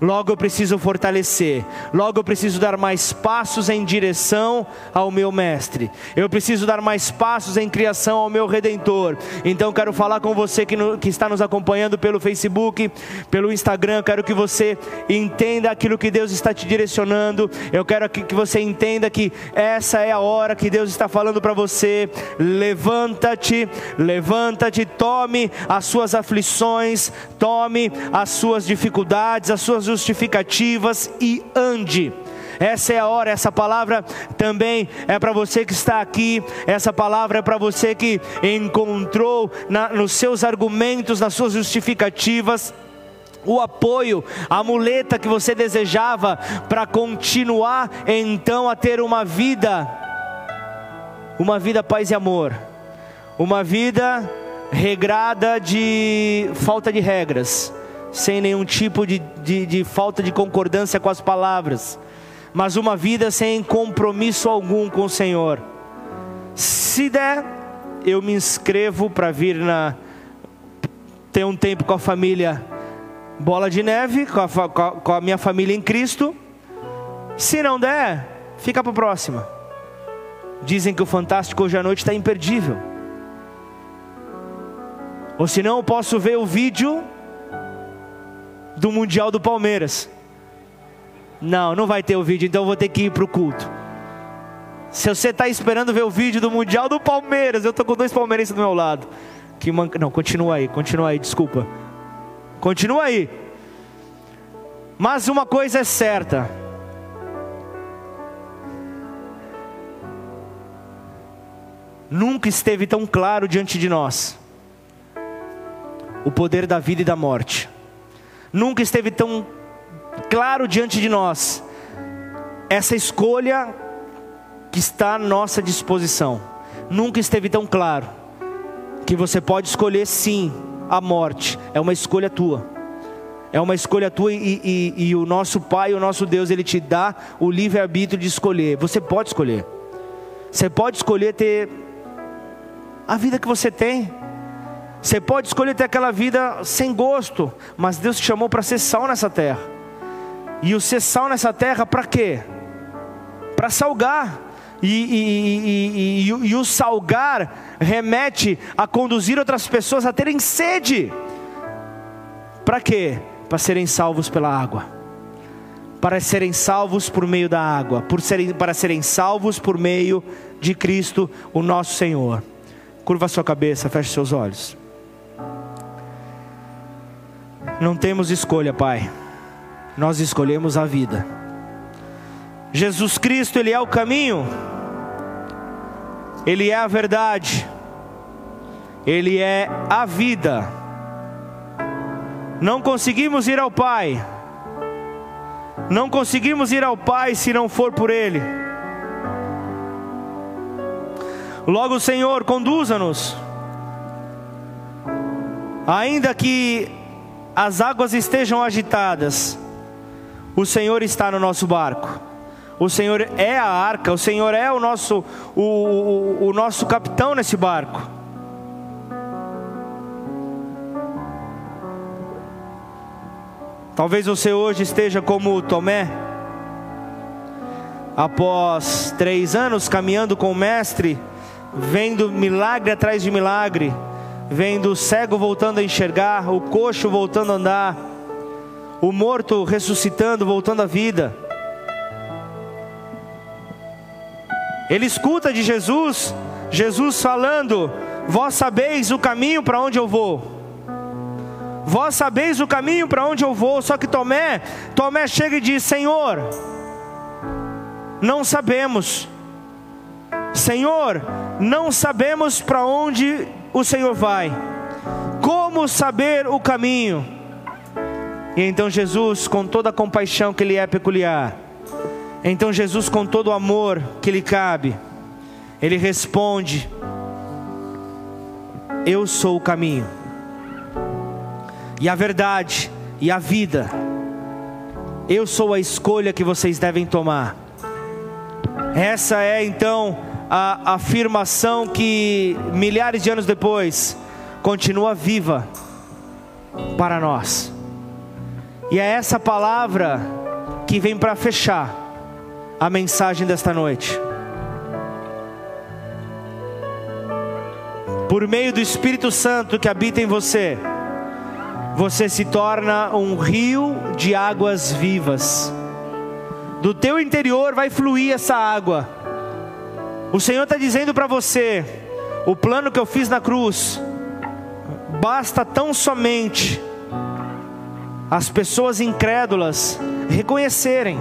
Logo eu preciso fortalecer, logo eu preciso dar mais passos em direção ao meu mestre. Eu preciso dar mais passos em criação ao meu redentor. Então quero falar com você que, no, que está nos acompanhando pelo Facebook, pelo Instagram, quero que você entenda aquilo que Deus está te direcionando. Eu quero que, que você entenda que essa é a hora que Deus está falando para você. Levanta-te, levanta-te, tome as suas aflições, tome as suas dificuldades, as suas justificativas e ande. Essa é a hora, essa palavra também é para você que está aqui, essa palavra é para você que encontrou na, nos seus argumentos, nas suas justificativas, o apoio, a muleta que você desejava para continuar então a ter uma vida, uma vida paz e amor, uma vida regrada de falta de regras sem nenhum tipo de, de, de falta de concordância com as palavras, mas uma vida sem compromisso algum com o Senhor. Se der, eu me inscrevo para vir na ter um tempo com a família Bola de Neve, com a, com a minha família em Cristo. Se não der, fica para a próxima. Dizem que o Fantástico hoje à noite está imperdível. Ou se não, eu posso ver o vídeo do Mundial do Palmeiras. Não, não vai ter o vídeo, então eu vou ter que ir para o culto. Se você está esperando ver o vídeo do Mundial do Palmeiras, eu estou com dois palmeirenses do meu lado. Que man... Não, continua aí, continua aí, desculpa. Continua aí. Mas uma coisa é certa. Nunca esteve tão claro diante de nós o poder da vida e da morte nunca esteve tão claro diante de nós essa escolha que está à nossa disposição. Nunca esteve tão claro que você pode escolher sim a morte, é uma escolha tua. É uma escolha tua e, e, e o nosso Pai, o nosso Deus, Ele te dá o livre-arbítrio de escolher. Você pode escolher. Você pode escolher ter a vida que você tem. Você pode escolher ter aquela vida sem gosto, mas Deus te chamou para ser sal nessa terra. E o ser sal nessa terra para quê? Para salgar. E, e, e, e, o salgar remete a conduzir outras pessoas a terem sede. Para quê? Para serem salvos pela água. Para serem salvos por meio da água. Por serem, para serem salvos por meio de Cristo, o nosso Senhor. Curva sua cabeça, feche seus olhos. Não temos escolha, Pai. Nós escolhemos a vida. Jesus Cristo, Ele é o caminho, Ele é a verdade, Ele é a vida. Não conseguimos ir ao Pai, não conseguimos ir ao Pai se não for por Ele. Logo, Senhor, conduza-nos, ainda que as águas estejam agitadas, o Senhor está no nosso barco. O Senhor é a arca, o Senhor é o nosso, o, o, o nosso capitão nesse barco. Talvez você hoje esteja como Tomé, após três anos caminhando com o Mestre, vendo milagre atrás de milagre, vendo o cego voltando a enxergar, o coxo voltando a andar, o morto ressuscitando, voltando à vida. Ele escuta de Jesus, Jesus falando: Vós sabeis o caminho para onde eu vou. Vós sabeis o caminho para onde eu vou. Só que Tomé, Tomé chega e diz: Senhor, não sabemos. Senhor, não sabemos para onde o Senhor vai. Como saber o caminho? E então Jesus, com toda a compaixão que lhe é peculiar, então Jesus, com todo o amor que lhe cabe, ele responde: Eu sou o caminho, e a verdade, e a vida. Eu sou a escolha que vocês devem tomar. Essa é então a afirmação que milhares de anos depois continua viva para nós. E é essa palavra que vem para fechar a mensagem desta noite. Por meio do Espírito Santo que habita em você, você se torna um rio de águas vivas. Do teu interior vai fluir essa água. O Senhor está dizendo para você: o plano que eu fiz na cruz, basta tão somente as pessoas incrédulas reconhecerem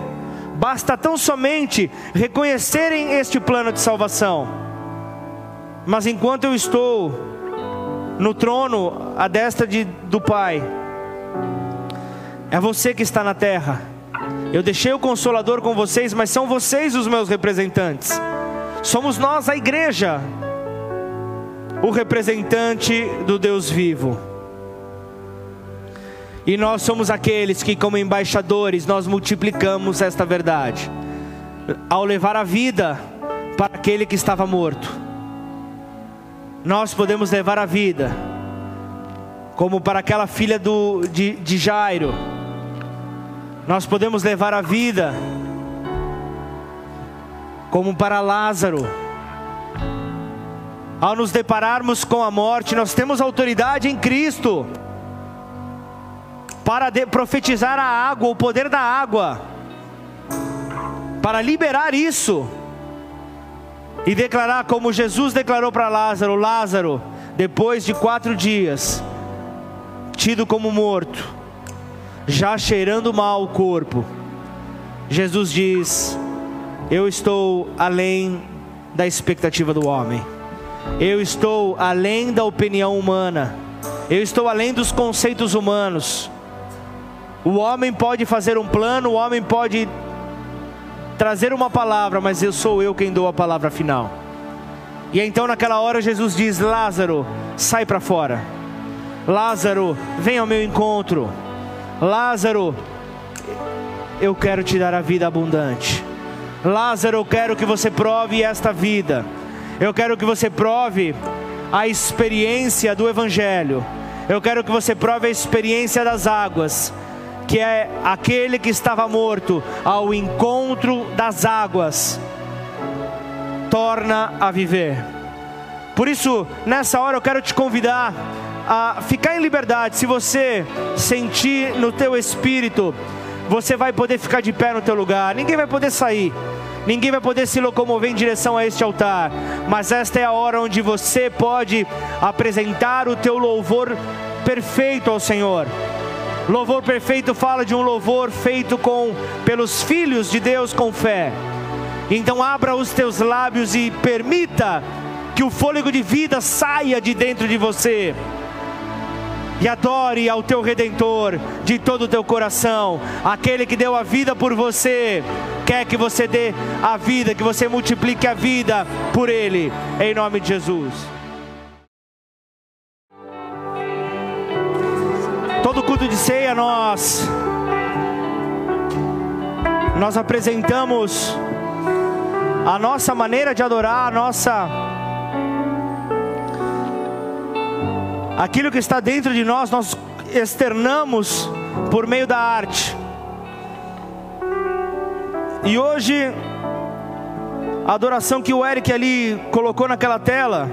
Basta tão somente reconhecerem este plano de salvação. Mas enquanto eu estou no trono à destra de, do Pai, é você que está na terra. Eu deixei o consolador com vocês, mas são vocês os meus representantes. Somos nós, a igreja, o representante do Deus vivo. E nós somos aqueles que, como embaixadores, nós multiplicamos esta verdade. Ao levar a vida para aquele que estava morto, nós podemos levar a vida, como para aquela filha do, de, de Jairo, nós podemos levar a vida, como para Lázaro. Ao nos depararmos com a morte, nós temos autoridade em Cristo para profetizar a água, o poder da água, para liberar isso e declarar como Jesus declarou para Lázaro: Lázaro, depois de quatro dias, tido como morto, já cheirando mal o corpo, Jesus diz: Eu estou além da expectativa do homem, eu estou além da opinião humana, eu estou além dos conceitos humanos. O homem pode fazer um plano, o homem pode trazer uma palavra, mas eu sou eu quem dou a palavra final. E então naquela hora Jesus diz: Lázaro, sai para fora. Lázaro, vem ao meu encontro. Lázaro, eu quero te dar a vida abundante. Lázaro, eu quero que você prove esta vida. Eu quero que você prove a experiência do Evangelho. Eu quero que você prove a experiência das águas, que é aquele que estava morto ao encontro das águas, torna a viver. Por isso, nessa hora eu quero te convidar a ficar em liberdade. Se você sentir no teu espírito, você vai poder ficar de pé no teu lugar. Ninguém vai poder sair. Ninguém vai poder se locomover em direção a este altar, mas esta é a hora onde você pode apresentar o teu louvor perfeito ao Senhor. Louvor perfeito fala de um louvor feito com pelos filhos de Deus com fé. Então abra os teus lábios e permita que o fôlego de vida saia de dentro de você e adore ao teu redentor de todo o teu coração, aquele que deu a vida por você, quer que você dê a vida, que você multiplique a vida por ele, em nome de Jesus. Todo culto de ceia nós nós apresentamos a nossa maneira de adorar, a nossa aquilo que está dentro de nós, nós externamos por meio da arte. E hoje, a adoração que o Eric ali colocou naquela tela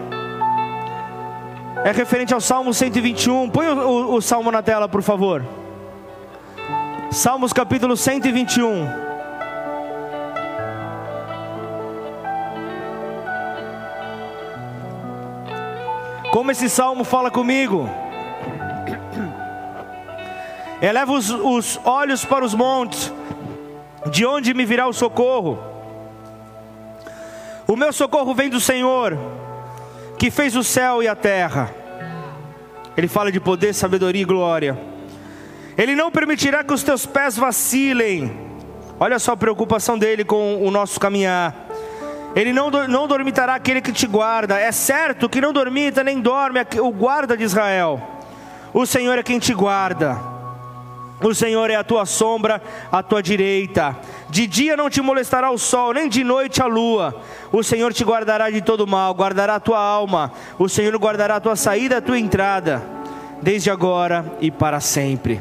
é referente ao Salmo 121. Põe o, o, o salmo na tela, por favor. Salmos capítulo 121. Como esse salmo fala comigo. Eleva os, os olhos para os montes, de onde me virá o socorro? O meu socorro vem do Senhor, que fez o céu e a terra. Ele fala de poder, sabedoria e glória. Ele não permitirá que os teus pés vacilem. Olha só a preocupação dele com o nosso caminhar. Ele não, não dormitará aquele que te guarda. É certo que não dormita nem dorme o guarda de Israel. O Senhor é quem te guarda. O Senhor é a tua sombra, a tua direita. De dia não te molestará o sol, nem de noite a lua. O Senhor te guardará de todo mal, guardará a tua alma. O Senhor guardará a tua saída a tua entrada, desde agora e para sempre.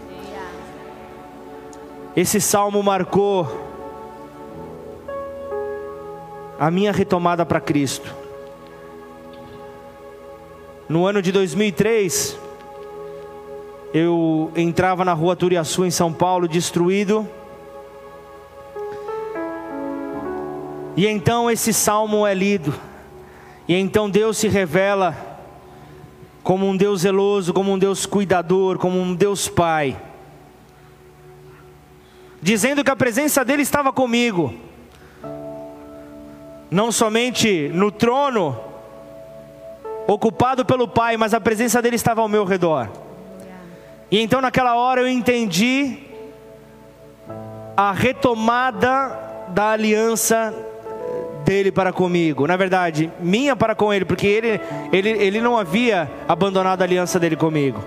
Esse salmo marcou a minha retomada para Cristo. No ano de 2003, eu entrava na rua Turiaçu, em São Paulo, destruído. E então esse salmo é lido. E então Deus se revela como um Deus zeloso, como um Deus cuidador, como um Deus Pai. Dizendo que a presença dele estava comigo não somente no trono, ocupado pelo Pai, mas a presença dele estava ao meu redor. E então naquela hora eu entendi a retomada da aliança dele para comigo, na verdade, minha para com ele, porque ele, ele, ele não havia abandonado a aliança dele comigo.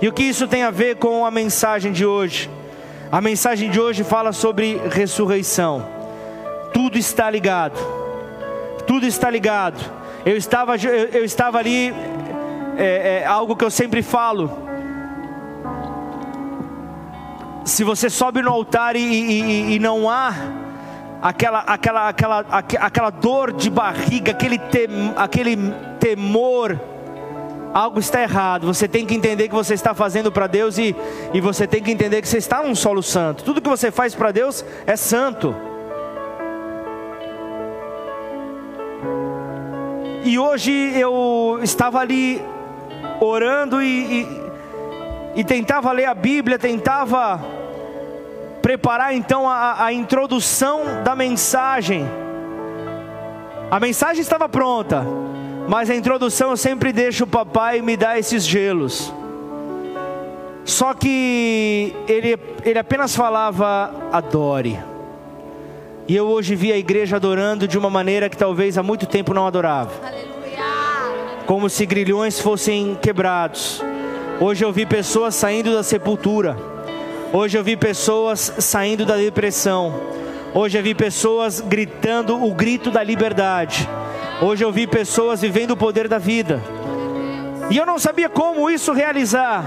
E o que isso tem a ver com a mensagem de hoje? A mensagem de hoje fala sobre ressurreição. Tudo está ligado tudo está ligado. Eu estava, eu, eu estava ali, é, é, algo que eu sempre falo. Se você sobe no altar e, e, e não há aquela, aquela, aquela, aquela dor de barriga, aquele, tem, aquele temor, algo está errado. Você tem que entender que você está fazendo para Deus e, e você tem que entender que você está num solo santo. Tudo que você faz para Deus é santo. E hoje eu estava ali orando e, e, e tentava ler a Bíblia, tentava preparar então a, a introdução da mensagem. A mensagem estava pronta, mas a introdução eu sempre deixo o papai me dar esses gelos. Só que ele, ele apenas falava adore. E eu hoje vi a igreja adorando de uma maneira que talvez há muito tempo não adorava. Aleluia. Como se grilhões fossem quebrados. Hoje eu vi pessoas saindo da sepultura. Hoje eu vi pessoas saindo da depressão. Hoje eu vi pessoas gritando o grito da liberdade. Hoje eu vi pessoas vivendo o poder da vida. E eu não sabia como isso realizar.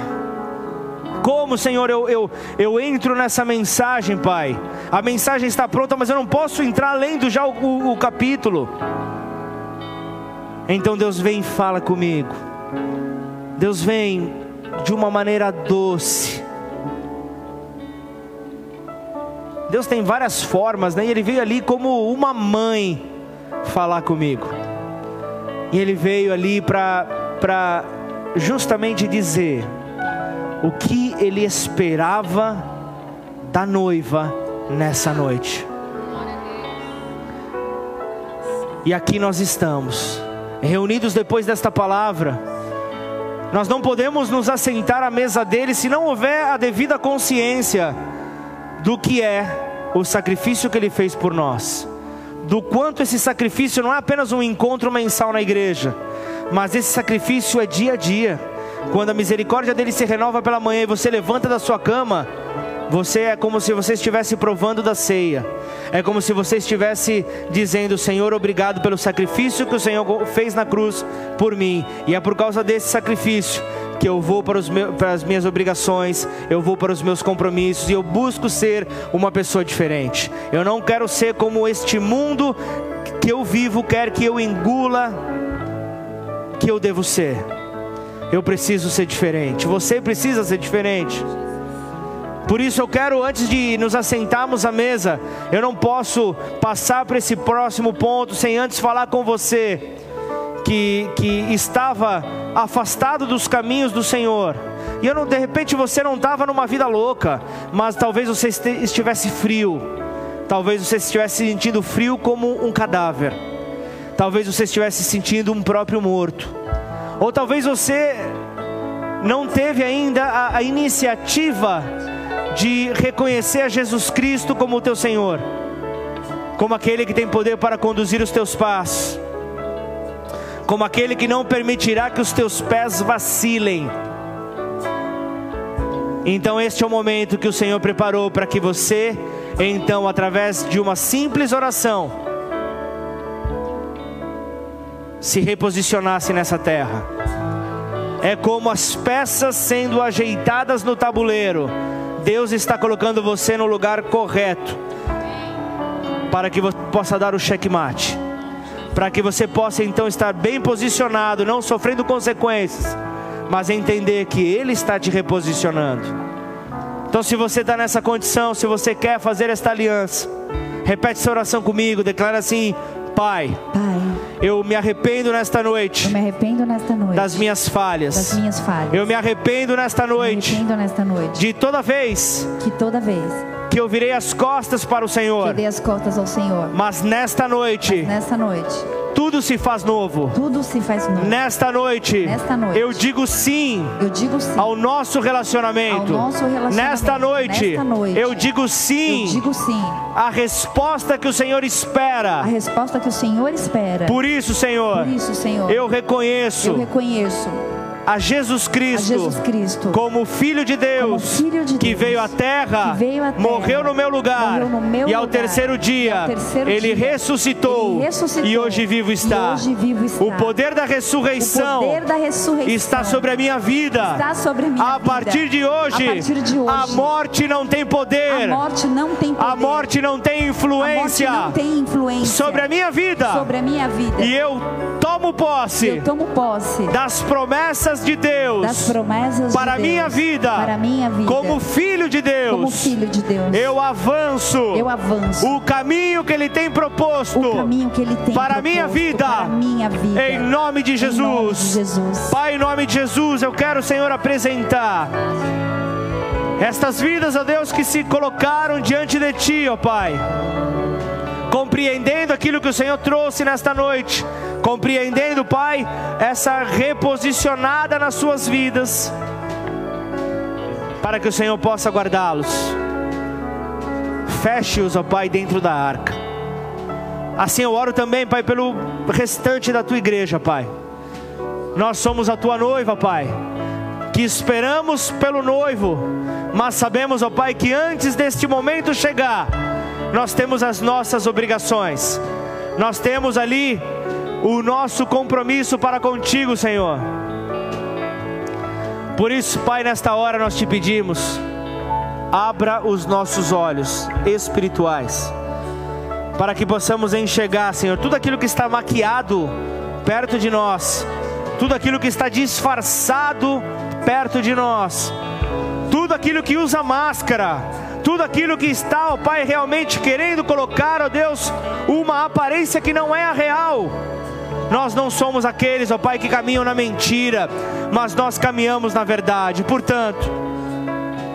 Como, Senhor, eu, eu, eu entro nessa mensagem, Pai. A mensagem está pronta, mas eu não posso entrar lendo já o, o, o capítulo. Então Deus vem e fala comigo. Deus vem de uma maneira doce. Deus tem várias formas, né? E Ele veio ali como uma mãe falar comigo. E Ele veio ali para justamente dizer o que Ele esperava da noiva nessa noite. E aqui nós estamos, reunidos depois desta palavra. Nós não podemos nos assentar à mesa dele se não houver a devida consciência do que é o sacrifício que ele fez por nós. Do quanto esse sacrifício não é apenas um encontro mensal na igreja, mas esse sacrifício é dia a dia. Quando a misericórdia dele se renova pela manhã e você levanta da sua cama, você é como se você estivesse provando da ceia. É como se você estivesse dizendo: Senhor, obrigado pelo sacrifício que o Senhor fez na cruz por mim. E é por causa desse sacrifício que eu vou para, meus, para, as minhas obrigações, eu vou para os meus compromissos e eu busco ser uma pessoa diferente. Eu não quero ser como este mundo que eu vivo quer que eu engula, que eu devo ser. Eu preciso ser diferente. Você precisa ser diferente. Por isso eu quero, antes de nos assentarmos à mesa, eu não posso passar para esse próximo ponto sem antes falar com você que, que estava afastado dos caminhos do Senhor. E eu não, de repente você não estava numa vida louca, mas talvez você estivesse frio. Talvez você estivesse sentindo frio como um cadáver. Talvez você estivesse sentindo um próprio morto. Ou talvez você não teve ainda a, a iniciativa de reconhecer a Jesus Cristo como o teu Senhor, como aquele que tem poder para conduzir os teus passos como aquele que não permitirá que os teus pés vacilem. Então, este é o momento que o Senhor preparou para que você, então, através de uma simples oração, se reposicionasse nessa terra. É como as peças sendo ajeitadas no tabuleiro. Deus está colocando você no lugar correto para que você possa dar o checkmate para que você possa então estar bem posicionado, não sofrendo consequências, mas entender que Ele está te reposicionando. Então, se você está nessa condição, se você quer fazer esta aliança, repete essa oração comigo, declara assim: Pai, Pai, eu me arrependo nesta noite. Eu me arrependo nesta noite das minhas falhas. Das minhas falhas. Eu me arrependo nesta noite. Me arrependo nesta noite. De toda vez que toda vez que eu virei as costas para o Senhor. Que dei as costas ao Senhor. Mas nesta noite, Mas nesta noite, tudo se faz novo. Tudo se faz novo. Nesta noite, nesta noite, eu digo sim. Eu digo sim ao nosso relacionamento. Ao nosso relacionamento. Nesta noite, nesta noite, eu digo sim. Eu digo sim. A resposta que o Senhor espera. A resposta que o Senhor espera. Por isso, Senhor. Por isso, Senhor. Eu reconheço. Eu reconheço a Jesus Cristo, a Jesus Cristo como Filho de Deus, filho de que, Deus veio à terra, veio à terra morreu no meu lugar, no meu e ao lugar, terceiro dia, terceiro ele, dia ressuscitou, ele, ressuscitou, e hoje vivo está. Hoje vivo está. O, poder da ressurreição poder da ressurreição está sobre a minha vida. A minha a partir de hoje, a, partir de hoje, a morte não tem poder. A morte não tem poder. Morte não tem influência. Não tem influência sobre a minha vida. Sobre a minha vida. E eu tomo posse. Eu tomo posse das promessas de Deus promessas para de minha Deus, vida, para minha vida, como filho de Deus, filho de Deus, eu avanço, eu avanço, o caminho que Ele tem proposto, Ele tem para proposto, minha vida, para minha vida, em nome de Jesus, em nome de Jesus. Pai, em nome de Jesus, eu quero, Senhor, apresentar estas vidas, ó Deus, que se colocaram diante de Ti, ó Pai, compreendendo aquilo que o Senhor trouxe nesta noite compreendendo, Pai, essa reposicionada nas suas vidas, para que o Senhor possa guardá-los. Feche-os, ó Pai, dentro da arca. Assim eu oro também, Pai, pelo restante da tua igreja, Pai. Nós somos a tua noiva, Pai, que esperamos pelo noivo, mas sabemos, ó Pai, que antes deste momento chegar, nós temos as nossas obrigações, nós temos ali o nosso compromisso para contigo, Senhor. Por isso, Pai, nesta hora nós te pedimos, abra os nossos olhos espirituais, para que possamos enxergar, Senhor, tudo aquilo que está maquiado perto de nós, tudo aquilo que está disfarçado perto de nós, tudo aquilo que usa máscara, tudo aquilo que está, ó Pai, realmente querendo colocar, ó Deus, uma aparência que não é a real. Nós não somos aqueles, ó Pai, que caminham na mentira, mas nós caminhamos na verdade. Portanto,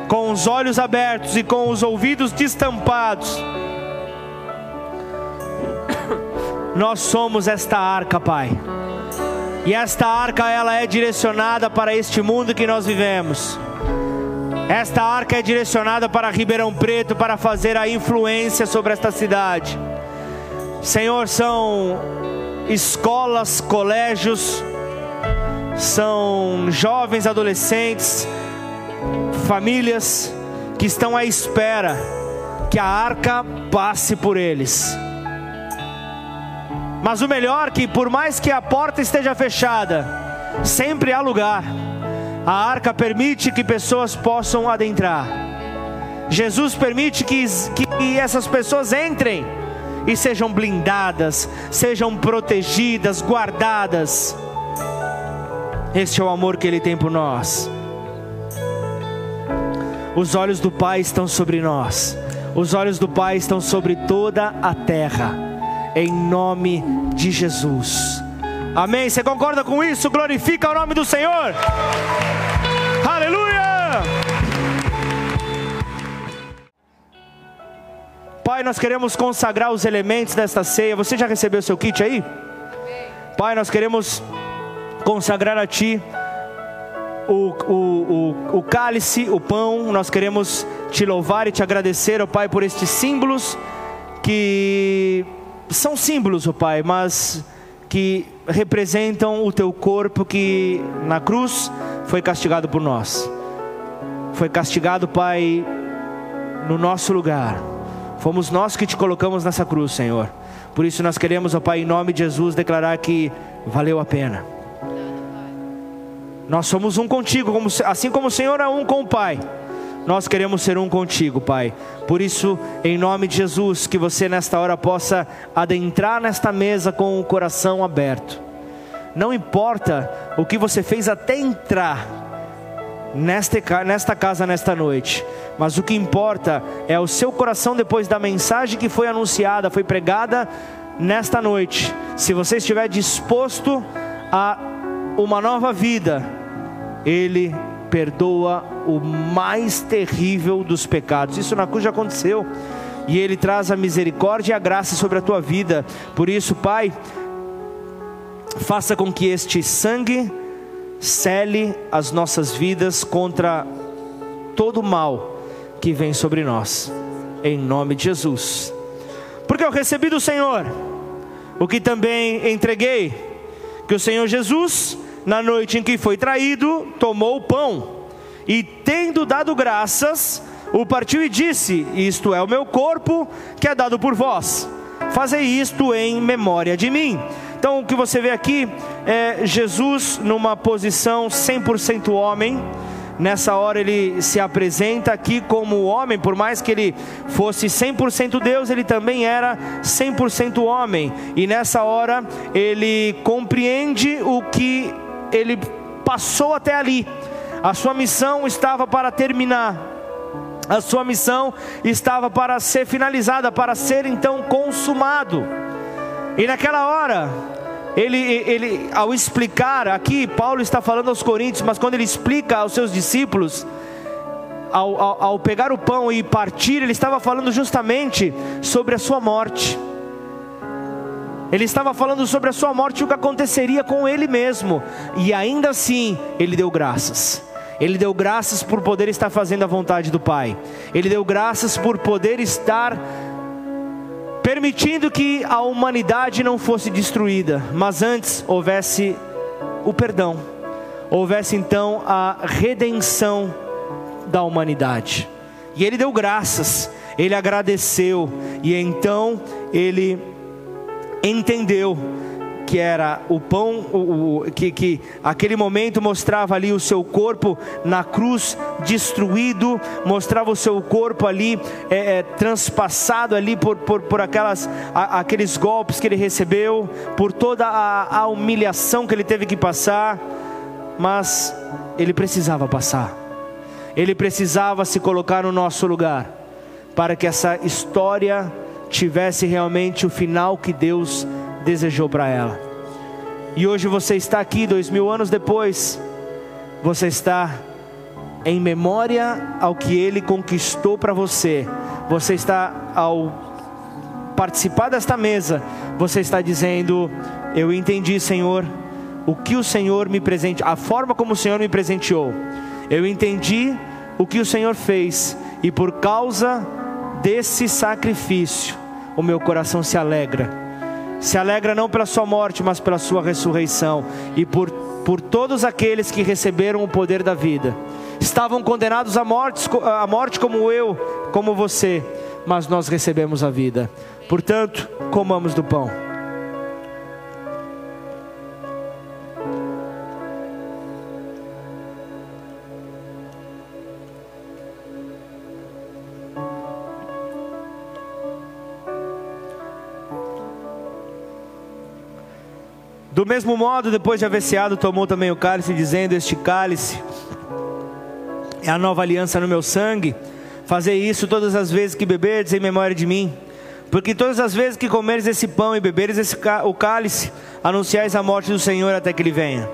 com os olhos abertos e com os ouvidos destampados, nós somos esta arca, Pai. E esta arca ela é direcionada para este mundo que nós vivemos. Esta arca é direcionada para Ribeirão Preto para fazer a influência sobre esta cidade. Senhor, são escolas, colégios, são jovens, adolescentes, famílias que estão à espera que a arca passe por eles. Mas o melhor é que por mais que a porta esteja fechada, sempre há lugar a arca permite que pessoas possam adentrar. Jesus permite que, que essas pessoas entrem e sejam blindadas, sejam protegidas, guardadas. Este é o amor que Ele tem por nós. Os olhos do Pai estão sobre nós, os olhos do Pai estão sobre toda a terra, em nome de Jesus. Amém. Você concorda com isso? Glorifica o nome do Senhor. Aleluia! Pai, nós queremos consagrar os elementos desta ceia. Você já recebeu seu kit aí? Pai, nós queremos consagrar a Ti o, o, o, o cálice, o pão. Nós queremos te louvar e te agradecer, oh Pai, por estes símbolos que são símbolos, oh Pai, mas que representam o teu corpo que na cruz foi castigado por nós. Foi castigado, Pai, no nosso lugar. Fomos nós que te colocamos nessa cruz, Senhor. Por isso nós queremos, ó Pai, em nome de Jesus, declarar que valeu a pena. Nós somos um contigo, assim como o Senhor é um com o Pai. Nós queremos ser um contigo, Pai. Por isso, em nome de Jesus, que você nesta hora possa adentrar nesta mesa com o coração aberto. Não importa o que você fez até entrar nesta, nesta casa nesta noite, mas o que importa é o seu coração depois da mensagem que foi anunciada, foi pregada nesta noite. Se você estiver disposto a uma nova vida, Ele perdoa o mais terrível dos pecados. Isso na cruz já aconteceu. E Ele traz a misericórdia e a graça sobre a tua vida. Por isso, Pai, faça com que este sangue cele as nossas vidas contra todo o mal que vem sobre nós. Em nome de Jesus. Porque eu recebi do Senhor o que também entreguei, que o Senhor Jesus na noite em que foi traído, tomou o pão e, tendo dado graças, o partiu e disse: Isto é o meu corpo que é dado por vós. Fazei isto em memória de mim. Então, o que você vê aqui é Jesus numa posição 100% homem. Nessa hora ele se apresenta aqui como homem, por mais que ele fosse 100% Deus, ele também era 100% homem. E nessa hora ele compreende o que ele passou até ali. A sua missão estava para terminar. A sua missão estava para ser finalizada, para ser então consumado. E naquela hora, ele, ele, ao explicar aqui, Paulo está falando aos Coríntios, mas quando ele explica aos seus discípulos, ao, ao, ao pegar o pão e partir, ele estava falando justamente sobre a sua morte. Ele estava falando sobre a sua morte e o que aconteceria com ele mesmo. E ainda assim, ele deu graças. Ele deu graças por poder estar fazendo a vontade do Pai. Ele deu graças por poder estar permitindo que a humanidade não fosse destruída, mas antes houvesse o perdão. Houvesse então a redenção da humanidade. E ele deu graças, ele agradeceu e então ele entendeu que era o pão, o, o, que, que aquele momento mostrava ali o seu corpo na cruz destruído, mostrava o seu corpo ali é, é, transpassado ali por, por, por aquelas, a, aqueles golpes que ele recebeu, por toda a, a humilhação que ele teve que passar, mas ele precisava passar, ele precisava se colocar no nosso lugar, para que essa história tivesse realmente o final que Deus desejou para ela. E hoje você está aqui, dois mil anos depois, você está em memória ao que Ele conquistou para você. Você está ao participar desta mesa, você está dizendo: Eu entendi, Senhor, o que o Senhor me presenteou, a forma como o Senhor me presenteou. Eu entendi o que o Senhor fez, e por causa desse sacrifício, o meu coração se alegra se alegra não pela sua morte, mas pela sua ressurreição, e por, por todos aqueles que receberam o poder da vida. Estavam condenados à morte, à morte como eu, como você, mas nós recebemos a vida. Portanto, comamos do pão. Do mesmo modo, depois de haver ceado, tomou também o cálice, dizendo: Este cálice é a nova aliança no meu sangue. Fazei isso todas as vezes que beberdes em memória de mim. Porque todas as vezes que comeres esse pão e beberes esse o cálice, anunciais a morte do Senhor até que ele venha.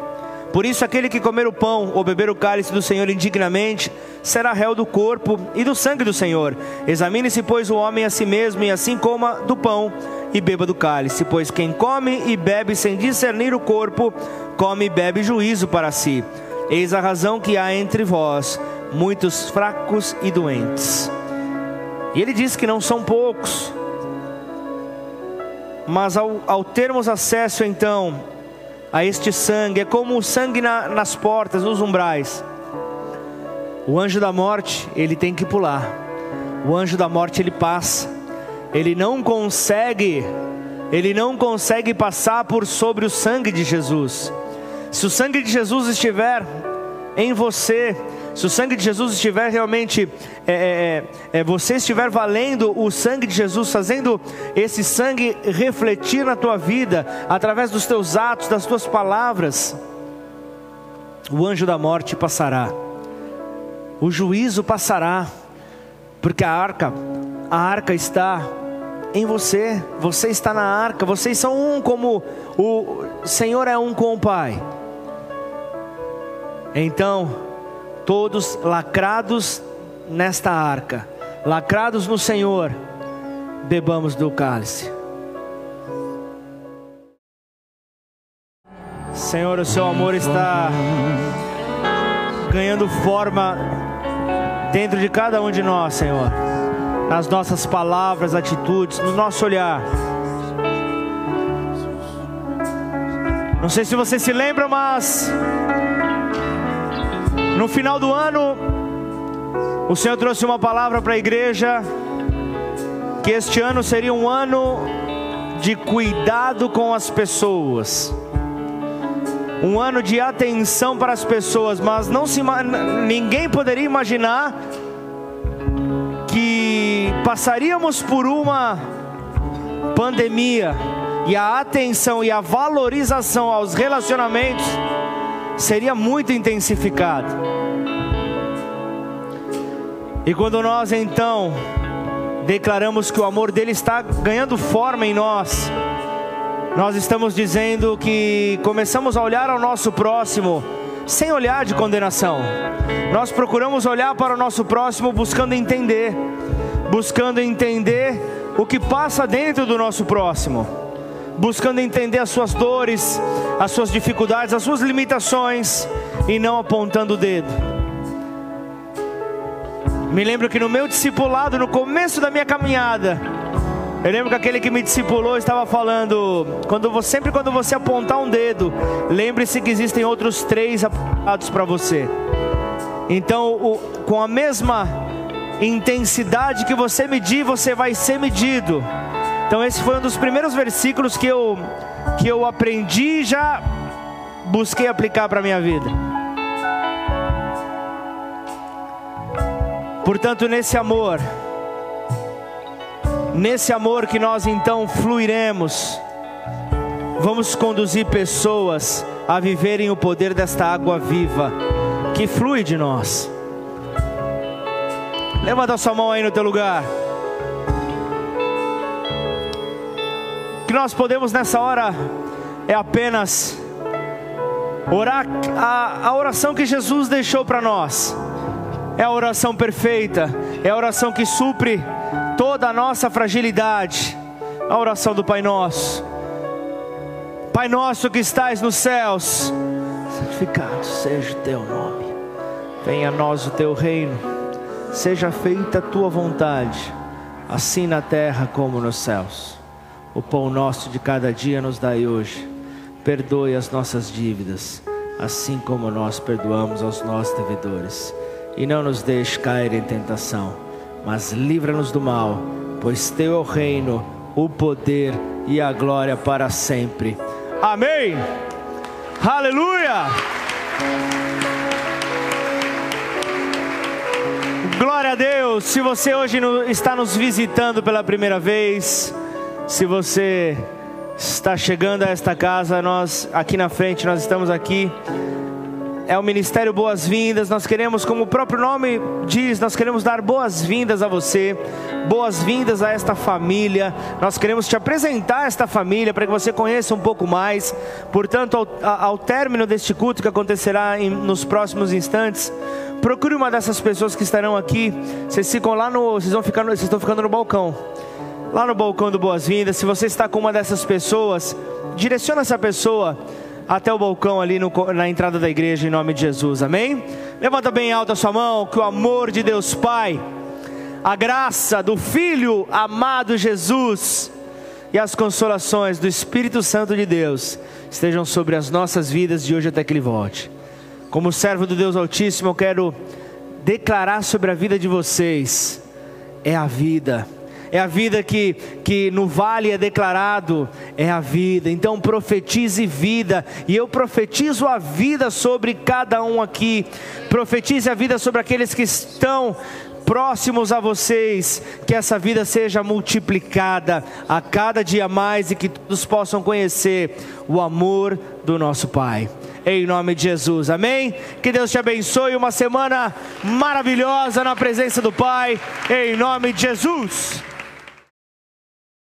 Por isso, aquele que comer o pão ou beber o cálice do Senhor indignamente, será réu do corpo e do sangue do Senhor. Examine-se, pois, o homem a si mesmo, e assim coma do pão e beba do cálice, pois quem come e bebe sem discernir o corpo, come e bebe juízo para si. Eis a razão que há entre vós muitos fracos e doentes. E ele diz que não são poucos, mas ao, ao termos acesso então a este sangue, é como o sangue na, nas portas, nos umbrais. O anjo da morte, ele tem que pular. O anjo da morte, ele passa ele não consegue, ele não consegue passar por sobre o sangue de Jesus. Se o sangue de Jesus estiver em você, se o sangue de Jesus estiver realmente, é, é, é, é, você estiver valendo o sangue de Jesus, fazendo esse sangue refletir na tua vida, através dos teus atos, das tuas palavras, o anjo da morte passará, o juízo passará, porque a arca, a arca está em você, você está na arca, vocês são um como o Senhor é um com o Pai. Então, todos lacrados nesta arca, lacrados no Senhor, bebamos do cálice. Senhor, o seu amor está ganhando forma dentro de cada um de nós, Senhor nas nossas palavras, atitudes, no nosso olhar. Não sei se você se lembra, mas no final do ano, o Senhor trouxe uma palavra para a igreja que este ano seria um ano de cuidado com as pessoas. Um ano de atenção para as pessoas, mas não se ninguém poderia imaginar passaríamos por uma pandemia e a atenção e a valorização aos relacionamentos seria muito intensificada. E quando nós então declaramos que o amor dele está ganhando forma em nós, nós estamos dizendo que começamos a olhar ao nosso próximo sem olhar de condenação. Nós procuramos olhar para o nosso próximo buscando entender, buscando entender o que passa dentro do nosso próximo, buscando entender as suas dores, as suas dificuldades, as suas limitações e não apontando o dedo. Me lembro que no meu discipulado, no começo da minha caminhada, eu lembro que aquele que me discipulou estava falando, quando você, sempre quando você apontar um dedo, lembre-se que existem outros três apontados para você. Então, o, com a mesma intensidade que você medir, você vai ser medido. Então esse foi um dos primeiros versículos que eu que eu aprendi e já busquei aplicar para minha vida. Portanto, nesse amor, nesse amor que nós então fluiremos, vamos conduzir pessoas a viverem o poder desta água viva que flui de nós. Levanta sua mão aí no teu lugar. que nós podemos nessa hora é apenas orar a, a oração que Jesus deixou para nós. É a oração perfeita, é a oração que supre toda a nossa fragilidade. A oração do Pai Nosso. Pai nosso que estais nos céus, santificado seja o teu nome. Venha a nós o teu reino. Seja feita a tua vontade, assim na terra como nos céus. O pão nosso de cada dia nos dai hoje. Perdoe as nossas dívidas, assim como nós perdoamos aos nossos devedores. E não nos deixe cair em tentação, mas livra-nos do mal, pois teu é o reino, o poder e a glória para sempre. Amém. Aleluia. Glória a Deus. Se você hoje está nos visitando pela primeira vez, se você está chegando a esta casa, nós aqui na frente, nós estamos aqui. É o Ministério Boas-Vindas. Nós queremos, como o próprio nome diz, nós queremos dar boas-vindas a você, boas-vindas a esta família. Nós queremos te apresentar esta família para que você conheça um pouco mais. Portanto, ao, ao término deste culto que acontecerá em, nos próximos instantes, procure uma dessas pessoas que estarão aqui. Vocês ficam lá no, vocês vão ficar, vocês estão ficando no balcão lá no balcão do Boas-Vindas. Se você está com uma dessas pessoas, direciona essa pessoa até o balcão ali no, na entrada da igreja em nome de Jesus. Amém? Levanta bem alta a sua mão, que o amor de Deus Pai, a graça do Filho amado Jesus e as consolações do Espírito Santo de Deus estejam sobre as nossas vidas de hoje até que ele volte. Como servo do Deus Altíssimo, eu quero declarar sobre a vida de vocês. É a vida. É a vida que, que no vale é declarado, é a vida. Então profetize vida, e eu profetizo a vida sobre cada um aqui, profetize a vida sobre aqueles que estão próximos a vocês, que essa vida seja multiplicada a cada dia mais e que todos possam conhecer o amor do nosso Pai. Em nome de Jesus, amém? Que Deus te abençoe. Uma semana maravilhosa na presença do Pai, em nome de Jesus.